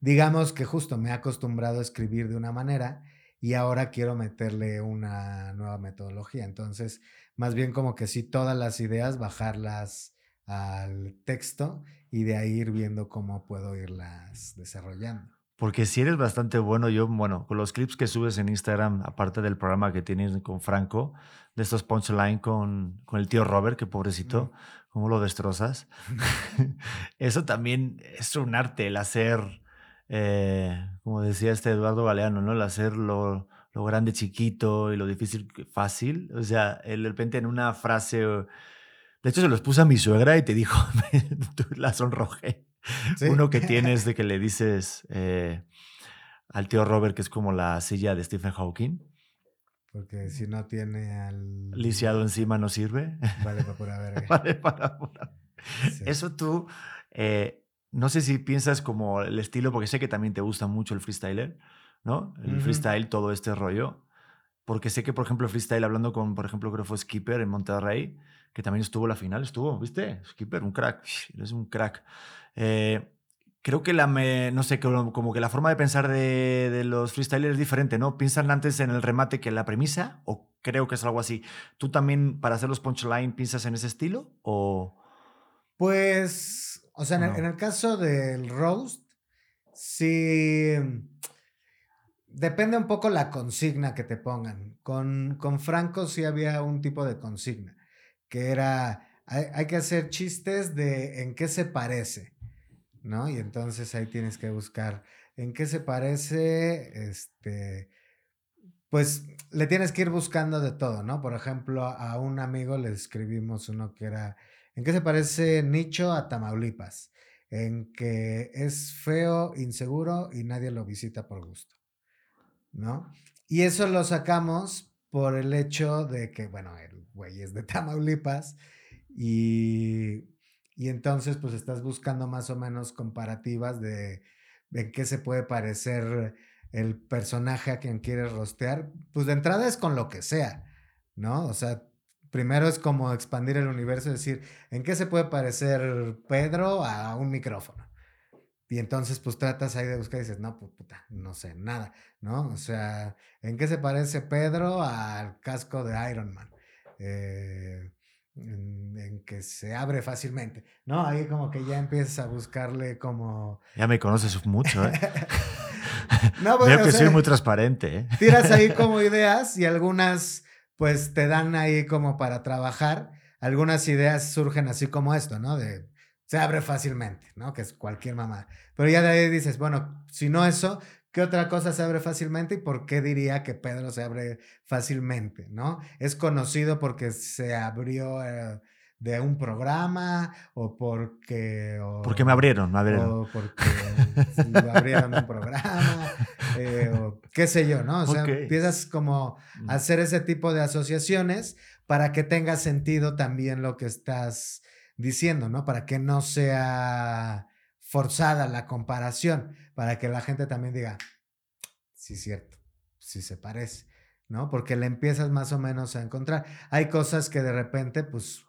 digamos que justo me he acostumbrado a escribir de una manera y ahora quiero meterle una nueva metodología. Entonces, más bien como que sí, todas las ideas, bajarlas al texto y de ahí ir viendo cómo puedo irlas desarrollando. Porque si eres bastante bueno, yo, bueno, con los clips que subes en Instagram, aparte del programa que tienes con Franco, de estos punchline con, con el tío Robert, que pobrecito, cómo lo destrozas. [LAUGHS] [LAUGHS] Eso también es un arte, el hacer, eh, como decía este Eduardo Galeano, ¿no? El hacer lo, lo grande chiquito y lo difícil fácil. O sea, el de repente en una frase, de hecho se los puse a mi suegra y te dijo, [LAUGHS] tú la sonrojé. Sí. Uno que tienes de que le dices eh, al tío Robert que es como la silla de Stephen Hawking, Porque si no tiene al... lisiado encima no sirve. Vale, [LAUGHS] para pura verga. Vale, para- para- Sí. Eso tú, eh, no sé si piensas como el estilo, porque sé que también te gusta mucho el freestyler, ¿no? El Ujú. freestyle, todo este rollo. Porque sé que, por ejemplo, freestyle, hablando con, por ejemplo, creo que fue Skipper en Monterrey, que también estuvo la final, estuvo, ¿viste? Skipper, un crack, [SNIFFS] eres un crack. Eh, creo que la, me- no sé, como, que la forma de pensar de, de los freestylers es diferente, ¿no? ¿Piensan antes en el remate que en la premisa? ¿O creo que es algo así? ¿Tú también, para hacer los punchline, piensas en ese estilo? ¿O...? Pues, o sea, en, el, No. en el caso del roast, sí. Depende un poco la consigna que te pongan. Con, con Franco sí había un tipo de consigna, que era, hay, hay que hacer chistes de en qué se parece, ¿no? Y entonces ahí tienes que buscar en qué se parece, este, pues le tienes que ir buscando de todo, ¿no? Por ejemplo, a un amigo le escribimos uno que era, ¿en qué se parece Nicho a Tamaulipas? En que es feo, inseguro y nadie lo visita por gusto, ¿no? Y eso lo sacamos por el hecho de que, bueno, el güey es de [LAUGHS] Tamaulipas y, y entonces pues estás buscando más o menos comparativas de, en qué se puede parecer el personaje a quien quieres rostear, pues de entrada es con lo que sea, ¿no? O sea, primero es como expandir el universo, decir, ¿en qué se puede parecer Pedro a un micrófono? Y entonces pues tratas ahí de buscar y dices, no, pues puta, no sé nada, ¿no? O sea, ¿en qué se parece Pedro al casco de Iron Man? Eh, en, en que se abre fácilmente, ¿no? Ahí como que ya empiezas a buscarle como... Ya me conoces mucho, ¿eh? [LAUGHS] No, bueno, Veo o que sea, soy muy transparente. ¿eh? tiras ahí [LAUGHS] como ideas y algunas pues te dan ahí como para trabajar. Algunas ideas surgen así como esto, ¿no? De se abre fácilmente, ¿no? Que es cualquier mamá. Pero ya de ahí dices, bueno, si no eso, ¿qué otra cosa se abre fácilmente y por qué diría que Pedro se abre fácilmente, ¿no? Es conocido porque se abrió eh, de un programa o porque... o- Porque me abrieron, me abrieron. o porque lo abrieron un programa, [LAUGHS] eh, o qué sé yo, ¿no? O sea, empiezas como a hacer ese tipo de asociaciones para que tenga sentido también lo que estás diciendo, ¿no? Para que no sea forzada la comparación, para que la gente también diga, sí, cierto, sí se parece, ¿no? Porque le empiezas más o menos a encontrar. Hay cosas que de repente, pues,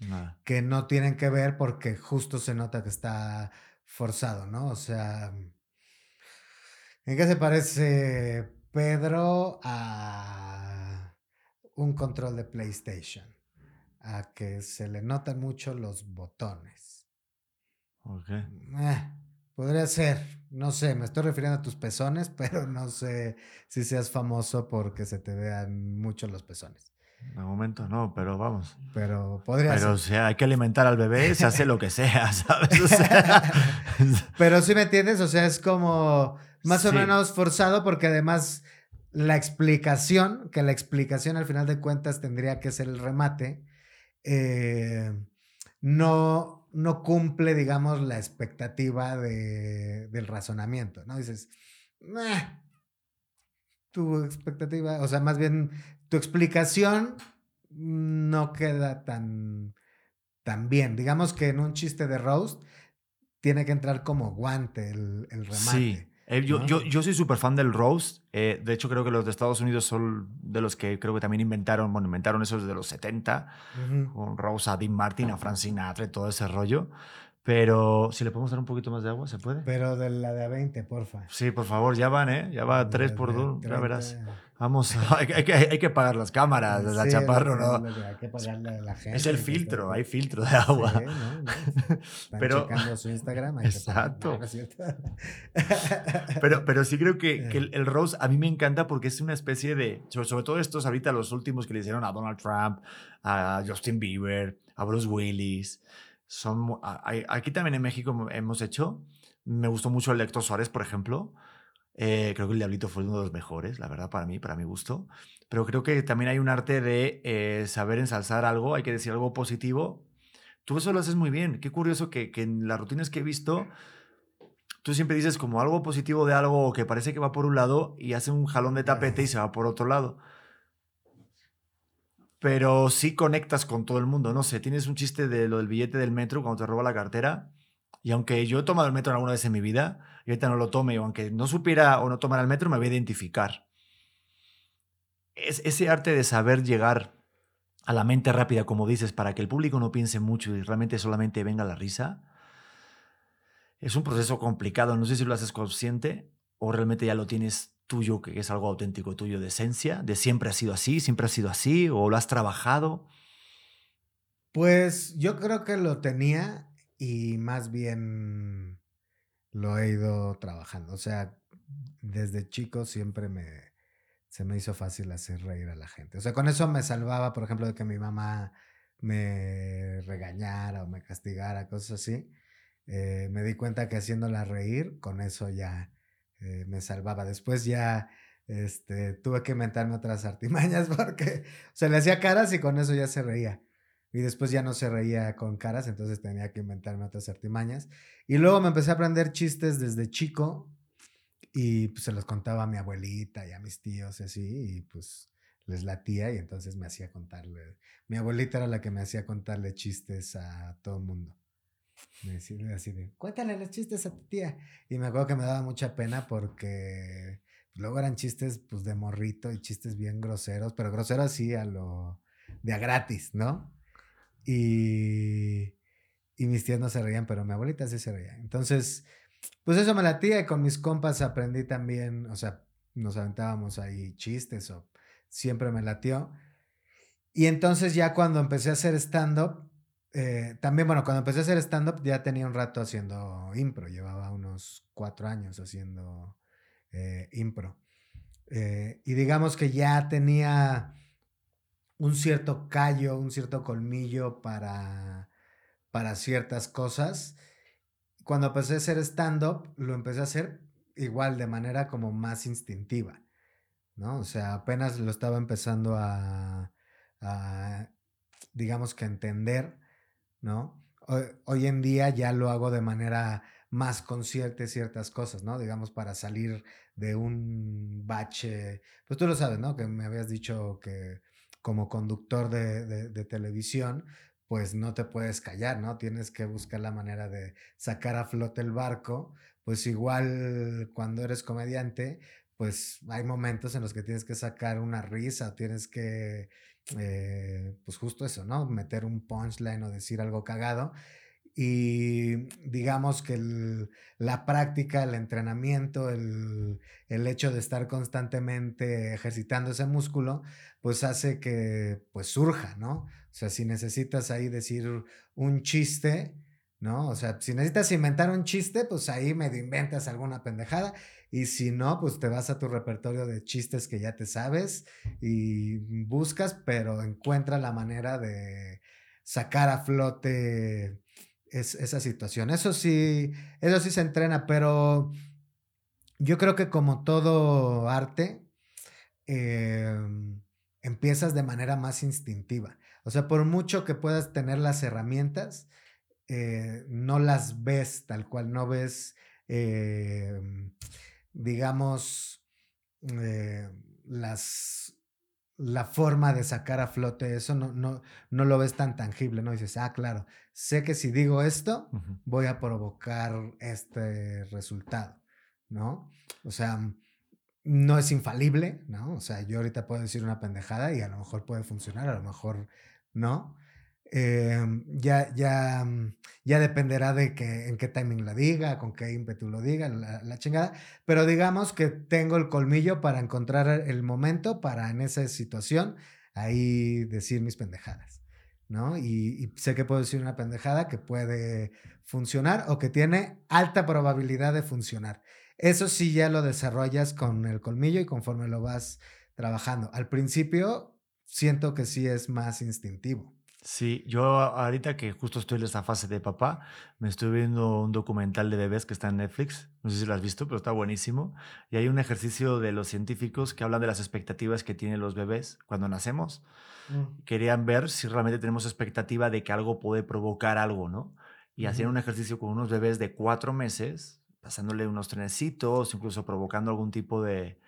Nada. que no tienen que ver porque justo se nota que está forzado, ¿no? O sea, ¿en qué se parece Pedro a un control de PlayStation? A que se le notan mucho los botones. Ok. Eh, podría ser, no sé, me estoy refiriendo a tus pezones, [LAUGHS] pero no sé si seas famoso porque se te vean mucho los pezones. De momento no, pero vamos. Pero podría Pero o ser. sea, hay que alimentar al bebé, se hace lo que sea, [LAUGHS] ¿sabes? O sea, [LAUGHS] Pero sí me entiendes, o sea, es como más o menos forzado porque además la explicación, que la explicación al final de cuentas tendría que ser el remate, eh, no, no cumple, digamos, la expectativa de- del razonamiento, ¿no? Dices, "Meh, tu expectativa, o sea, más bien tu explicación no queda tan, tan bien. Digamos que en un chiste de roast tiene que entrar como guante el, el remate. sí. Eh, yo, yo, yo soy súper fan del roast. eh, de hecho, creo que los de Estados Unidos son de los que creo que también inventaron, bueno, inventaron esos de los 70, Ujú. con roast a Dean Martin, a Frank Sinatra y todo ese rollo. Pero si le podemos dar un poquito más de agua, ¿se puede? Pero de la de a 20, porfa. Sí, por favor, ya van, ¿eh? Ya va De- 3 por de 2, ya 30. verás. Vamos, [LAUGHS] hay, hay que, hay que pagar las cámaras, la Sí, chaparro, lo- ¿no? hay que pagarle a la gente. Es el filtro, está- hay filtro de agua. Sí, ¿no? ¿no? Están Pero- checando su Instagram. Exacto. [LAUGHS] Pero, pero sí creo que, que el, Eh. el roast a mí me encanta porque es una especie de, sobre, sobre todo estos ahorita los últimos que le hicieron a Donald Trump, a Justin Bieber, a Bruce Willis. Son, aquí también en México hemos hecho, me gustó mucho el Héctor Suárez, por ejemplo. Eh, creo que el Diablito fue uno de los mejores, la verdad, para mí, para mi gusto. Pero creo que también hay un arte de eh, saber ensalzar algo, hay que decir algo positivo. Tú eso lo haces muy bien. Qué curioso que, que en las rutinas que he visto, tú siempre dices como algo positivo de algo que parece que va por un lado y hace un jalón de tapete y se va por otro lado. Pero sí conectas con todo el mundo. No sé, tienes un chiste de lo del billete del metro cuando te roba la cartera. Y aunque yo he tomado el metro alguna vez en mi vida, y ahorita no lo tome, o aunque no supiera o no tomara el metro, me voy a identificar. Es ese arte de saber llegar a la mente rápida, como dices, para que el público no piense mucho y realmente solamente venga la risa, es un proceso complicado. No sé si lo haces consciente o realmente ya lo tienes tuyo, que es algo auténtico tuyo, de esencia, de siempre ha sido así, siempre ha sido así, o lo has trabajado. Pues yo creo que lo tenía y más bien lo he ido trabajando. O sea, desde chico siempre me se me hizo fácil hacer reír a la gente. O sea, con eso me salvaba, por ejemplo, de que mi mamá me regañara o me castigara, cosas así. Eh, me di cuenta que haciéndola reír, con eso ya eh, me salvaba. Después ya este, tuve que inventarme otras artimañas [LAUGHS] porque se le hacía caras y con eso ya se reía. Y después ya no se reía con caras, entonces tenía que inventarme otras artimañas. Y luego me empecé a aprender chistes desde chico y pues, se los contaba a mi abuelita y a mis tíos y así, y pues les latía y entonces me hacía contarle. Mi abuelita era la que me hacía contarle chistes a todo el mundo. Decía así de, cuéntale los chistes a tu tía. Y me acuerdo que me daba mucha pena porque luego eran chistes pues de morrito y chistes bien groseros, pero groseros así a lo de a gratis, ¿no? Y, y mis tías no se reían, pero mi abuelita sí se reía. Entonces, pues eso me latía y con mis compas aprendí también, o sea, nos aventábamos ahí chistes o siempre me latió. Y entonces ya cuando empecé a hacer stand-up, eh, también, bueno, cuando empecé a hacer stand-up ya tenía un rato haciendo impro, llevaba unos cuatro años haciendo eh, impro. Eh, y digamos que ya tenía un cierto callo, un cierto colmillo para, para ciertas cosas. Cuando empecé a hacer stand-up, lo empecé a hacer igual, de manera como más instintiva, ¿no? O sea, apenas lo estaba empezando a, a digamos que entender, ¿no? Hoy, en día ya lo hago de manera más consciente ciertas cosas, ¿no? Digamos, para salir de un bache, pues tú lo sabes, ¿no? Que me habías dicho que como conductor de, de, de televisión, pues no te puedes callar, ¿no? Tienes que buscar la manera de sacar a flote el barco, pues igual cuando eres comediante, pues hay momentos en los que tienes que sacar una risa, tienes que, eh, pues justo eso, ¿no? Meter un punchline o decir algo cagado. Y digamos que la práctica, el entrenamiento, el, el, hecho de estar constantemente ejercitando ese músculo, pues hace que pues surja, ¿no? O sea, si necesitas ahí decir un chiste, ¿no? O sea, si necesitas inventar un chiste, pues ahí medio inventas alguna pendejada. Y si no, pues te vas a tu repertorio de chistes que ya te sabes y buscas, pero encuentra la manera de sacar a flote es, esa situación. Eso sí, eso sí se entrena, pero yo creo que como todo arte, eh, empiezas de manera más instintiva. O sea, por mucho que puedas tener las herramientas, eh, no las ves tal cual, no ves, eh, digamos, eh, las la forma de sacar a flote eso no, no, no lo ves tan tangible, ¿no? Dices, ah, claro, sé que si digo esto, uh -huh. voy a provocar este resultado, ¿no? O sea, no es infalible, ¿no? O sea, yo ahorita puedo decir una pendejada y a lo mejor puede funcionar, a lo mejor no. Eh, ya, ya, ya dependerá de que, en qué timing la diga, con qué ímpetu lo diga, la, la, chingada. Pero digamos que tengo el colmillo para encontrar el momento para en esa situación ahí decir mis pendejadas, ¿no? Y sé que puedo decir una pendejada que puede funcionar o que tiene alta probabilidad de funcionar. Eso sí ya lo desarrollas con el colmillo y conforme lo vas trabajando. Al principio siento que sí es más instintivo. Sí, yo ahorita que justo estoy en esta fase de papá, me estoy viendo un documental de bebés que está en Netflix, no sé si lo has visto, pero está buenísimo. Y hay un ejercicio de los científicos que hablan de las expectativas que tienen los bebés cuando nacemos. Mm. Querían ver si realmente tenemos expectativa de que algo puede provocar algo, ¿no? Y hacían un ejercicio con unos bebés de cuatro meses, pasándole unos trenecitos, incluso provocando algún tipo de,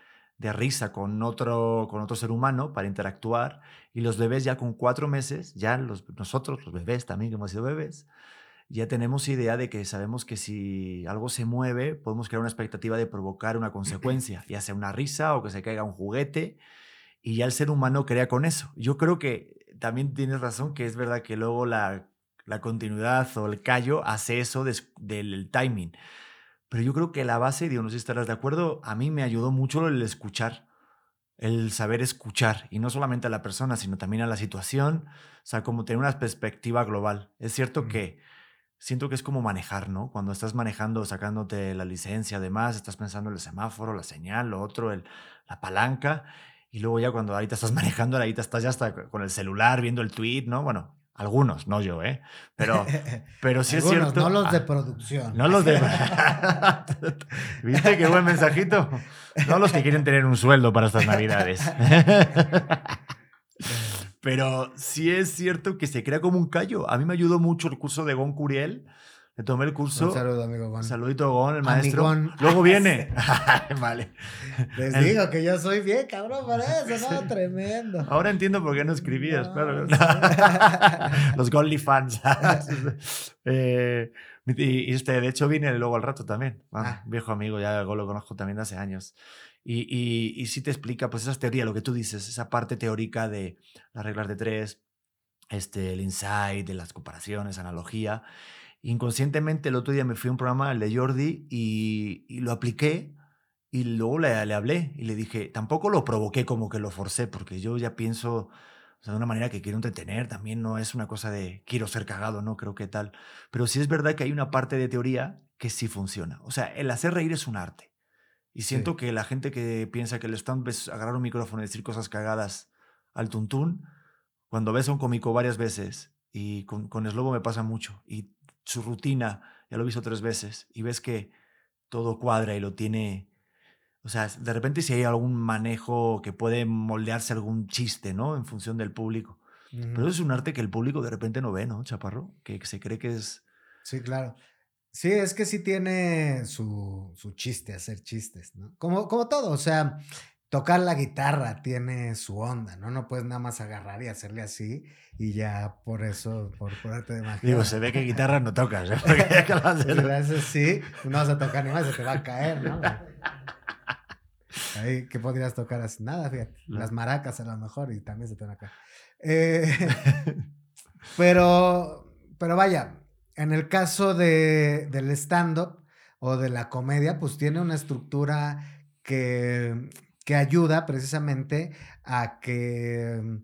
de risa con otro, con otro ser humano para interactuar. Y los bebés ya con cuatro meses, ya los, nosotros, los bebés también que hemos sido bebés, ya tenemos idea de que sabemos que si algo se mueve, podemos crear una expectativa de provocar una consecuencia, [CLEARS THROAT] ya sea una risa o que se caiga un juguete. Y ya el ser humano crea con eso. Yo creo que también tienes razón, que es verdad que luego la, la continuidad o el callo hace eso de, del timing. Pero yo creo que la base, digo, no sé si estarás de acuerdo, a mí me ayudó mucho el escuchar, el saber escuchar, y no solamente a la persona, sino también a la situación, o sea, como tener una perspectiva global. Es cierto mm. que siento que es como manejar, ¿no? Cuando estás manejando, sacándote la licencia, además, estás pensando en el semáforo, la señal, lo otro, el, la palanca, y luego ya cuando ahorita estás [LAUGHS] manejando, ahorita estás ya hasta con el celular viendo el tweet, ¿no? Bueno, algunos, no yo, ¿eh? Pero, [LAUGHS] pero sí Algunos, es cierto. No los de producción. No los de. [LAUGHS] [LAUGHS] ¿Viste qué buen mensajito? No los que quieren tener un sueldo para estas navidades. Pero sí es cierto que se crea como un callo. A mí me ayudó mucho el curso de Gon Curiel. Le tomé el curso. Un saludo, amigo Gon. Saludito, Gon, el maestro. Amigón. Luego viene. [LAUGHS] [LAUGHS] vale. Les El- digo que yo soy bien cabrón para eso, ¿no? Tremendo. Ahora entiendo por qué no escribías, No, claro. sí. [LAUGHS] Los Golly fans. Eh, y, este, de hecho, vine luego al rato también. Bueno, Ah. Viejo amigo, ya lo conozco también de hace años. Y, y, y sí te explica, pues, esas teorías, lo que tú dices, esa parte teórica de las reglas de tres, este, el insight, de las comparaciones, analogía. Inconscientemente, el otro día me fui a un programa, de Jordi, y, y lo apliqué. Y luego le, le hablé y le dije, tampoco lo provoqué como que lo forcé, porque yo ya pienso o sea, de una manera que quiero entretener, también no es una cosa de quiero ser cagado, no creo que tal. Pero sí es verdad que hay una parte de teoría que sí funciona. O sea, el hacer reír es un arte. Y siento que la gente que piensa que el stand es agarrar un micrófono y decir cosas cagadas al tuntún, cuando ves a un cómico varias veces, y con, con Slobo me pasa mucho, y su rutina, ya lo he visto tres veces, y ves que todo cuadra y lo tiene... O sea, de repente si hay algún manejo que puede moldearse algún chiste, ¿no? En función del público. Pero eso es un arte que el público de repente no ve, ¿no, Chaparro? Que se cree que es... Sí, claro. Sí, es que sí tiene su, su chiste, hacer chistes, ¿no? Como, como todo, o sea, tocar la guitarra tiene su onda, ¿no? No puedes nada más agarrar y hacerle así y ya por eso, por, por arte de magia. Digo, se ve que guitarra no tocas, ¿eh? [LAUGHS] Porque ya acabas de- Si le haces así, no vas a tocar ni más, se te va a caer, ¿no? Ahí, ¿qué podrías tocar así? Nada, fíjate. Las maracas a lo mejor y también se te van a caer. Eh, [LAUGHS] pero, pero vaya, en el caso de, del stand-up o de la comedia, pues tiene una estructura que, que ayuda precisamente a que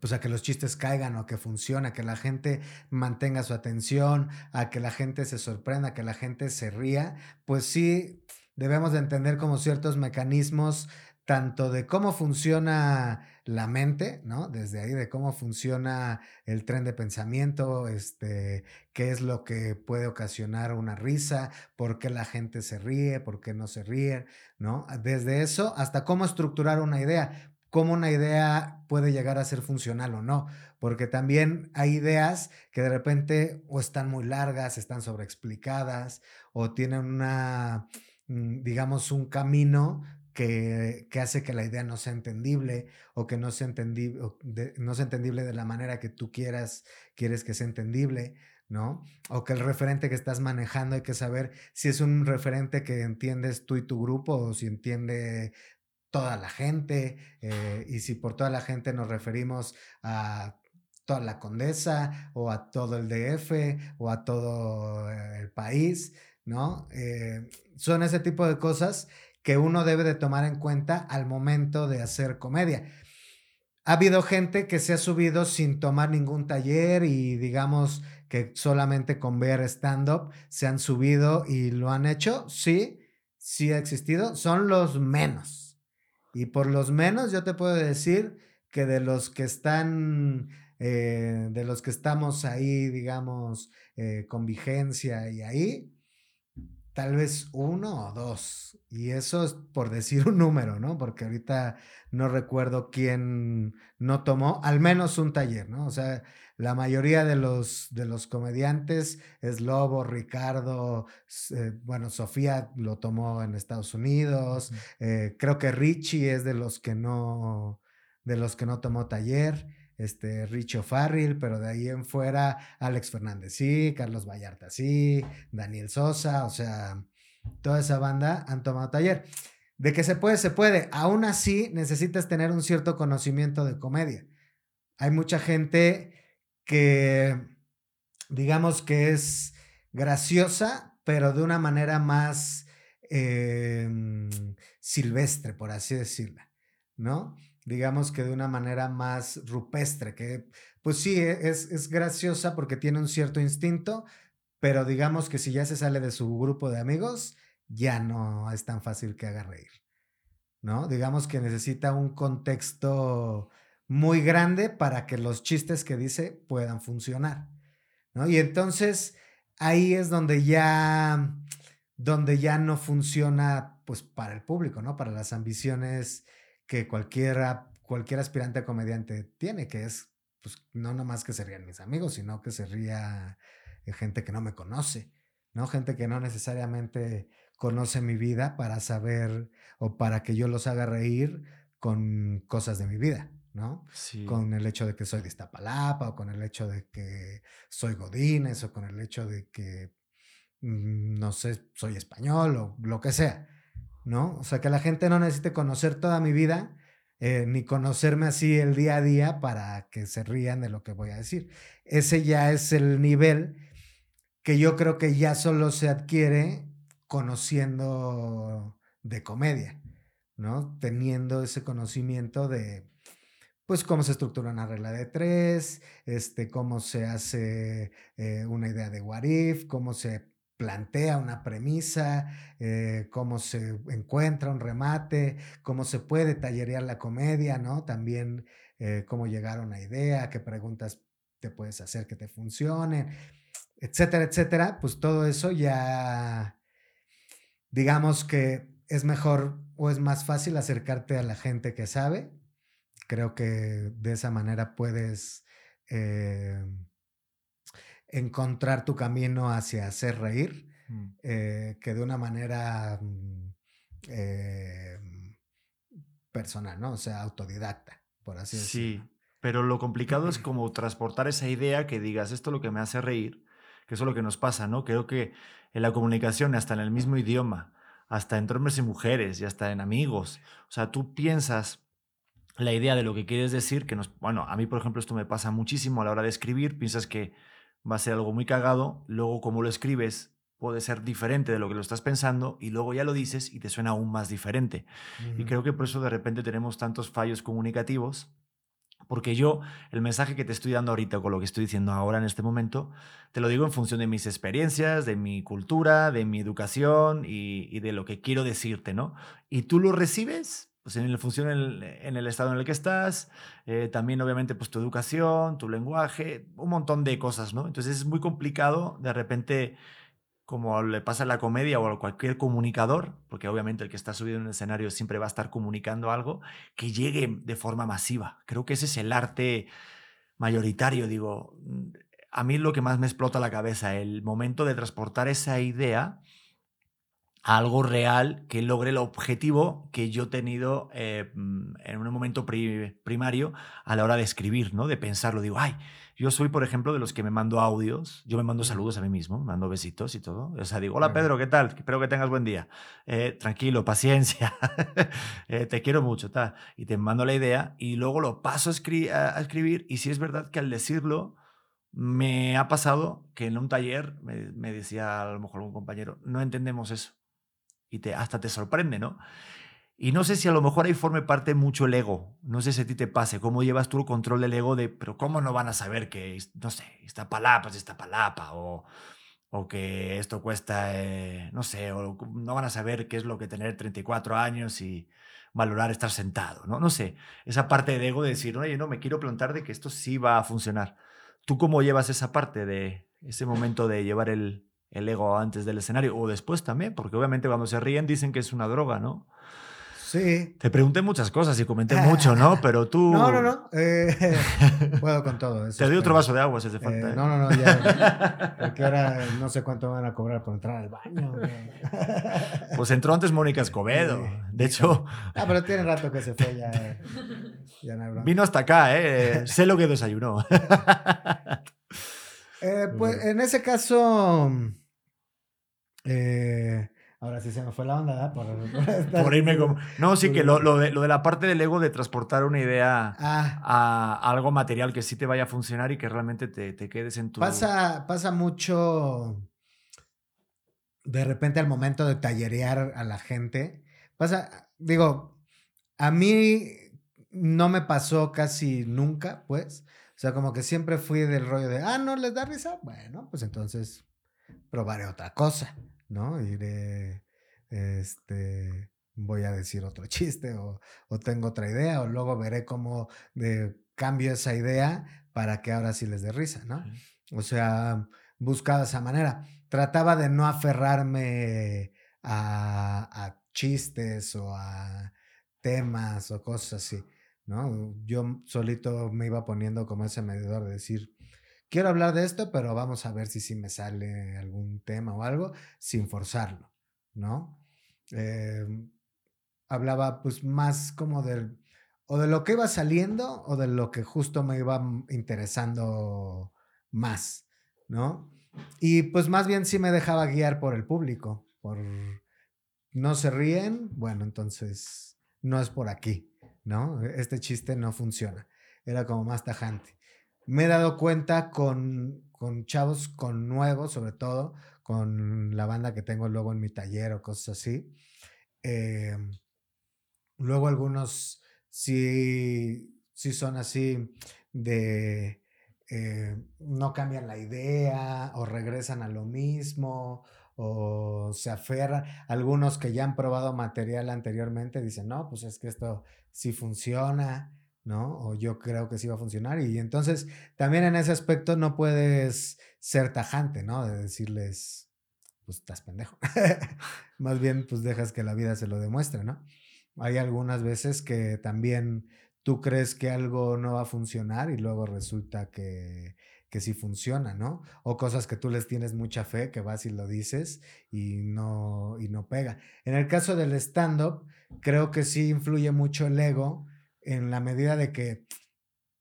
pues a que los chistes caigan o a que funcione, a que la gente mantenga su atención, a que la gente se sorprenda, a que la gente se ría, pues sí debemos de entender como ciertos mecanismos tanto de cómo funciona la mente, ¿no? Desde ahí de cómo funciona el tren de pensamiento, este, qué es lo que puede ocasionar una risa, por qué la gente se ríe, por qué no se ríe, ¿no? Desde eso hasta cómo estructurar una idea, cómo una idea puede llegar a ser funcional o no, porque también hay ideas que de repente o están muy largas, están sobreexplicadas o tienen una, mm, digamos, un camino que, hace que la idea no sea entendible o que no sea, entendi- o de- no sea entendible de la manera que tú quieras, quieres que sea entendible. ¿no? O que el referente que estás manejando hay que saber si es un referente que entiendes tú y tu grupo o si entiende toda la gente eh, y si por toda la gente nos referimos a toda la condesa o a todo el DF o a todo eh, el país, ¿no? Eh, son ese tipo de cosas que uno debe de tomar en cuenta al momento de hacer comedia. Ha habido gente que se ha subido sin tomar ningún taller y digamos que solamente con ver stand-up se han subido y lo han hecho. Sí, sí ha existido. Son los menos. Y por los menos yo te puedo decir que de los que están, eh, de los que estamos ahí, digamos, eh, con vigencia y ahí, tal vez uno o dos. Y eso es por decir un número, ¿no? Porque ahorita no recuerdo quién no tomó al menos un taller, ¿no? O sea, la mayoría de los, de los comediantes es Lobo, Ricardo, eh, bueno, Sofía lo tomó en Estados Unidos, eh, creo que Richie es de los que no, de los que no tomó taller. Este, Richie O'Farrill, pero de ahí en fuera, Alex Fernández sí, Carlos Vallarta sí, Daniel Sosa, o sea, toda esa banda han tomado taller. De que se puede, se puede. Aún así, necesitas tener un cierto conocimiento de comedia. Hay mucha gente que, digamos que es graciosa, pero de una manera más eh, silvestre, por así decirla, ¿no? Digamos que de una manera más rupestre, que pues sí, e- es, es graciosa porque tiene un cierto instinto, pero digamos que si ya se sale de su grupo de amigos, ya no es tan fácil que haga reír, ¿no? Digamos que necesita un contexto muy grande para que los chistes que dice puedan funcionar, ¿no? Y entonces ahí es donde ya, donde ya no funciona, pues, para el público, ¿no? Para las ambiciones que cualquiera, cualquier aspirante a comediante tiene, que es, pues, no nomás que se rían mis amigos, sino que se ría eh, gente que no me conoce, ¿no? Gente que no necesariamente conoce mi vida para saber o para que yo los haga reír con cosas de mi vida, ¿no? Sí. Con el hecho de que soy de Iztapalapa o con el hecho de que soy Godínez o con el hecho de que, mm, no sé, soy español o lo que sea, ¿no? O sea, que la gente no necesite conocer toda mi vida eh, ni conocerme así el día a día para que se rían de lo que voy a decir. Ese ya es el nivel que yo creo que ya solo se adquiere conociendo de comedia, ¿no? Teniendo ese conocimiento de, pues, cómo se estructura una regla de tres, este, cómo se hace eh, una idea de what if, cómo se plantea una premisa, eh, cómo se encuentra un remate, cómo se puede tallerear la comedia, ¿no? También eh, cómo llegar a una idea, qué preguntas te puedes hacer que te funcionen, etcétera, etcétera. Pues todo eso ya, digamos que es mejor o es más fácil acercarte a la gente que sabe. Creo que de esa manera puedes eh, encontrar tu camino hacia hacer reír, Mm. eh, que de una manera mm, eh, personal, ¿no? O sea, autodidacta, por así Sí, decirlo. pero lo complicado es [CLEARS THROAT] como transportar esa idea que digas, esto es lo que me hace reír, que eso es lo que nos pasa, ¿no? Creo que en la comunicación, hasta en el mismo idioma, hasta entre hombres y mujeres y hasta en amigos, o sea, tú piensas la idea de lo que quieres decir, que nos, bueno, a mí por ejemplo esto me pasa muchísimo a la hora de escribir, piensas que va a ser algo muy cagado, luego como lo escribes puede ser diferente de lo que lo estás pensando y luego ya lo dices y te suena aún más diferente. Y creo que por eso de repente tenemos tantos fallos comunicativos, porque yo el mensaje que te estoy dando ahorita con lo que estoy diciendo ahora en este momento, te lo digo en función de mis experiencias, de mi cultura, de mi educación y, y de lo que quiero decirte, ¿no? Y tú lo recibes. Pues en el- función en el, estado en el que estás, eh, también obviamente pues tu educación, tu lenguaje, un montón de cosas, ¿no? Entonces es muy complicado de repente como le pasa a la comedia o a cualquier comunicador, porque obviamente el que está subido en el escenario siempre va a estar comunicando algo, que llegue de forma masiva. Creo que ese es el arte mayoritario, digo. mm, A mí lo que más me explota la cabeza, el momento de transportar esa idea a algo real que logre el objetivo que yo he tenido eh, mm, en un momento pri- primario a la hora de escribir, ¿no? De pensarlo. Digo, ay, yo soy, por ejemplo, de los que me mando audios, yo me mando saludos a mí mismo, me mando besitos y todo. O sea, digo, hola. Pedro, ¿qué tal? Espero que tengas buen día. Eh, tranquilo, paciencia, [LAUGHS] Eh, te quiero mucho, tal. Y te mando la idea y luego lo paso a, escri- a- a escribir y si es verdad que al decirlo me ha pasado que en un taller me, me decía a lo mejor algún compañero, no entendemos eso. Y te, hasta te sorprende, ¿no? Y no sé si a lo mejor ahí forme parte mucho el ego. No sé si a ti te pase. ¿Cómo llevas tú el control del ego de, pero cómo no van a saber que, no sé, esta palapa es esta palapa? O, o que esto cuesta, eh, no sé, o no van a saber qué es lo que tener 34 años y valorar estar sentado, ¿no? No sé, esa parte de ego de decir, oye, no, me quiero plantar de que esto sí va a funcionar. ¿Tú cómo llevas esa parte de ese momento de llevar el, el ego antes del escenario o después también? Porque obviamente cuando se ríen dicen que es una droga, ¿no? Sí. Te pregunté muchas cosas y comenté [LAUGHS] mucho, ¿no? Pero tú... No, no, no. eh, [LAUGHS] puedo con todo eso. Te doy otro vaso de agua si hace falta. Eh, ¿eh? no, no, no, ya. [LAUGHS] Porque ahora no sé cuánto van a cobrar por entrar al baño. güey. Pues entró antes Mónica Escobedo. Sí. De hecho, Ah, pero tiene rato que se fue ya. eh, Ya no vino hasta acá, ¿eh? Sé lo que desayunó. Eh, pues en ese caso. Eh, ahora sí se me fue la onda, ¿verdad? Por, [LAUGHS] por estar- Por irme como... No, sí que lo, lo de, lo de la parte del ego de transportar una idea Ah, a algo material que sí te vaya a funcionar y que realmente te, te quedes en tu... pasa, pasa mucho. De repente al momento de tallerear a la gente. Pasa, digo, a mí no me pasó casi nunca, pues. O sea, como que siempre fui del rollo de, ah, no les da risa. Bueno, pues entonces probaré otra cosa, ¿no? Iré, este, voy a decir otro [LAUGHS] chiste o, o tengo otra idea o luego veré cómo de, cambio esa idea para que ahora sí les dé risa, ¿no? O sea, buscaba esa manera. Trataba de no aferrarme a, a chistes o a temas o cosas así, ¿no? Yo solito me iba poniendo como ese medidor de decir, quiero hablar de esto, pero vamos a ver si sí me sale algún tema o algo sin forzarlo, ¿no? Eh, hablaba pues más como del, o de lo que iba saliendo o de lo que justo me iba interesando más, ¿no? Y pues más bien sí me dejaba guiar por el público, por no se ríen, bueno, entonces no es por aquí, ¿no? Este chiste no funciona. Era como más tajante. Me he dado cuenta con, con chavos, con nuevos, sobre todo, con la banda que tengo luego en mi taller o cosas así. Eh, luego algunos sí, sí son así de eh, no cambian la idea o regresan a lo mismo o se aferran. Algunos que ya han probado material anteriormente dicen, no, pues es que esto sí funciona, ¿no? O yo creo que sí va a funcionar. Y entonces también en ese aspecto no puedes ser tajante, ¿no? De decirles, pues estás pendejo. [LAUGHS] Más bien, pues dejas que la vida se lo demuestre, ¿no? Hay algunas veces que también tú crees que algo no va a funcionar y luego resulta que, que sí funciona, ¿no? O cosas que tú les tienes mucha fe, que vas y lo dices y no, y no pega. En el caso del stand-up, creo que sí influye mucho el ego en la medida de que,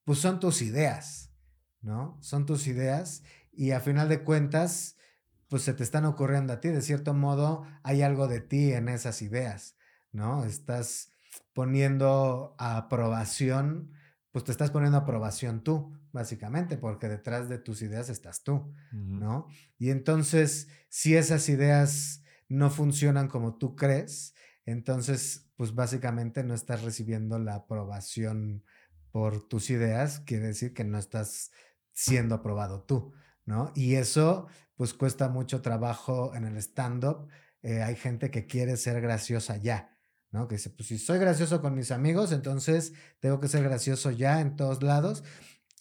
pues son tus ideas, ¿no? Son tus ideas y a final de cuentas, pues se te están ocurriendo a ti. De cierto modo, hay algo de ti en esas ideas, ¿no? Estás poniendo a aprobación, pues te estás poniendo a aprobación tú, básicamente, porque detrás de tus ideas estás tú, ¿no? Y entonces, si esas ideas no funcionan como tú crees, entonces, pues básicamente no estás recibiendo la aprobación por tus ideas, quiere decir que no estás siendo aprobado tú, ¿no? Y eso, pues cuesta mucho trabajo en el stand-up. Eh, hay gente que quiere ser graciosa ya, ¿no? Que dice, pues si soy gracioso con mis amigos, entonces tengo que ser gracioso ya en todos lados.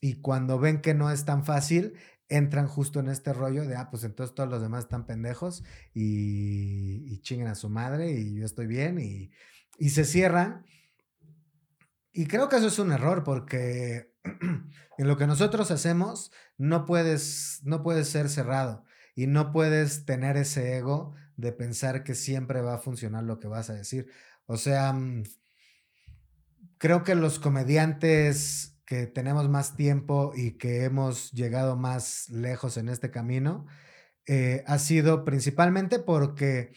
Y cuando ven que no es tan fácil, entran justo en este rollo de, ah, pues entonces todos los demás están pendejos y, y a su madre y yo estoy bien y, y se cierran. Y creo que eso es un error porque [CLEARS THROAT] en lo que nosotros hacemos no puedes, no puedes ser cerrado y no puedes tener ese ego de pensar que siempre va a funcionar lo que vas a decir. O sea, mm, creo que los comediantes que tenemos más tiempo y que hemos llegado más lejos en este camino, eh, ha sido principalmente porque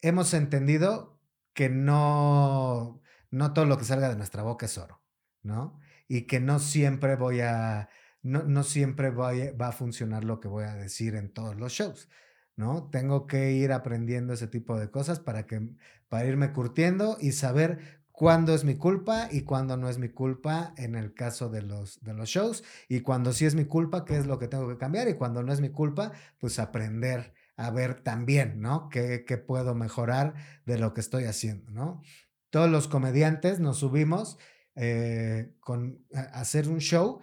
hemos entendido que no, no todo lo que salga de nuestra boca es oro, ¿no? Y que no siempre voy a, no, no siempre va a funcionar lo que voy a decir en todos los shows, ¿no? Tengo que ir aprendiendo ese tipo de cosas para, que, para irme curtiendo y saber cuándo es mi culpa y cuándo no es mi culpa en el caso de los, de los shows y cuando sí es mi culpa, qué es lo que tengo que cambiar y cuando no es mi culpa, pues aprender a ver también, ¿no? ¿Qué, puedo mejorar de lo que estoy haciendo, ¿no? Todos los comediantes nos subimos eh, con a hacer un show,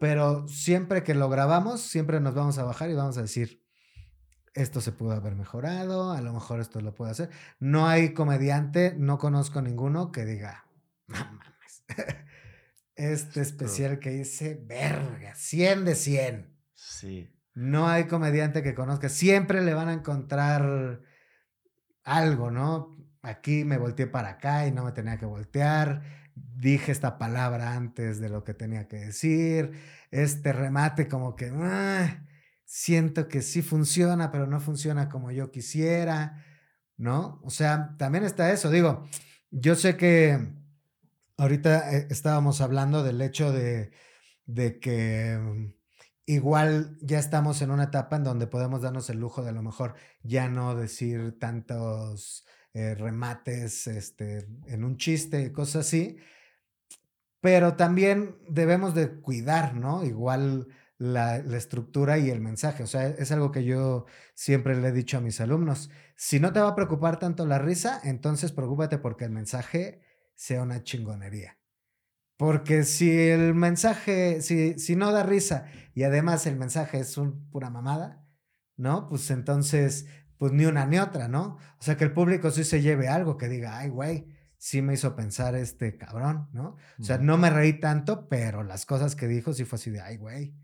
pero siempre que lo grabamos, siempre nos vamos a bajar y vamos a decir, esto se pudo haber mejorado, a lo mejor esto lo puedo hacer. No hay comediante, no conozco ninguno que diga, no mames. [LAUGHS] Este especial que dice, verga, 100 de 100. Sí. No hay comediante que conozca, siempre le van a encontrar algo, ¿no? Aquí me volteé para acá y no me tenía que voltear. Dije esta palabra antes de lo que tenía que decir. Este remate como que... Ah, siento que sí funciona, pero no funciona como yo quisiera, ¿no? O sea, también está eso. Digo, yo sé que ahorita eh, estábamos hablando del hecho de, que mm, igual ya estamos en una etapa en donde podemos darnos el lujo de a lo mejor ya no decir tantos eh, remates este, en un chiste y cosas así, pero también debemos de cuidar, ¿no? Igual la, estructura y el mensaje. O sea, es algo que yo siempre le he dicho a mis alumnos. Si no te va a preocupar tanto la risa, entonces preocúpate porque el mensaje sea una chingonería. Porque si el mensaje, si, si no da risa y además el mensaje es un pura mamada, ¿no? Pues entonces, pues ni una ni otra, ¿no? O sea, que el público sí se lleve algo, que diga, ay, güey, sí me hizo pensar este cabrón, ¿no? O sea, no me reí tanto, pero las cosas que dijo sí fue así de, ay, güey,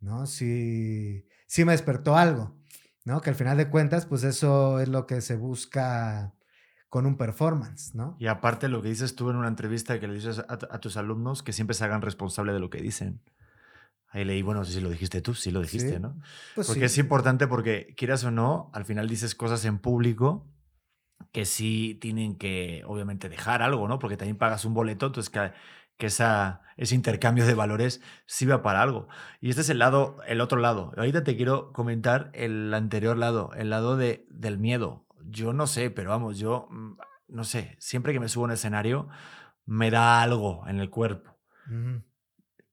¿no? Sí, sí me despertó algo, ¿no? Que al final de cuentas, pues eso es lo que se busca con un performance, ¿no? Y aparte lo que dices tú en una entrevista que le dices a, tus alumnos, que siempre se hagan responsable de lo que dicen. Ahí leí, bueno, si lo dijiste tú, sí lo dijiste, ¿no? Pues porque es importante porque, quieras o no, al final dices cosas en público que sí tienen que, obviamente, dejar algo, ¿no? Porque también pagas un boleto, entonces que que esa, ese intercambio de valores sirva para algo. Y este es el lado, el otro lado. Ahorita te quiero comentar el anterior lado, el lado de, del miedo. Yo no sé, pero vamos, yo mm, no sé, siempre que me subo a un escenario me da algo en el cuerpo.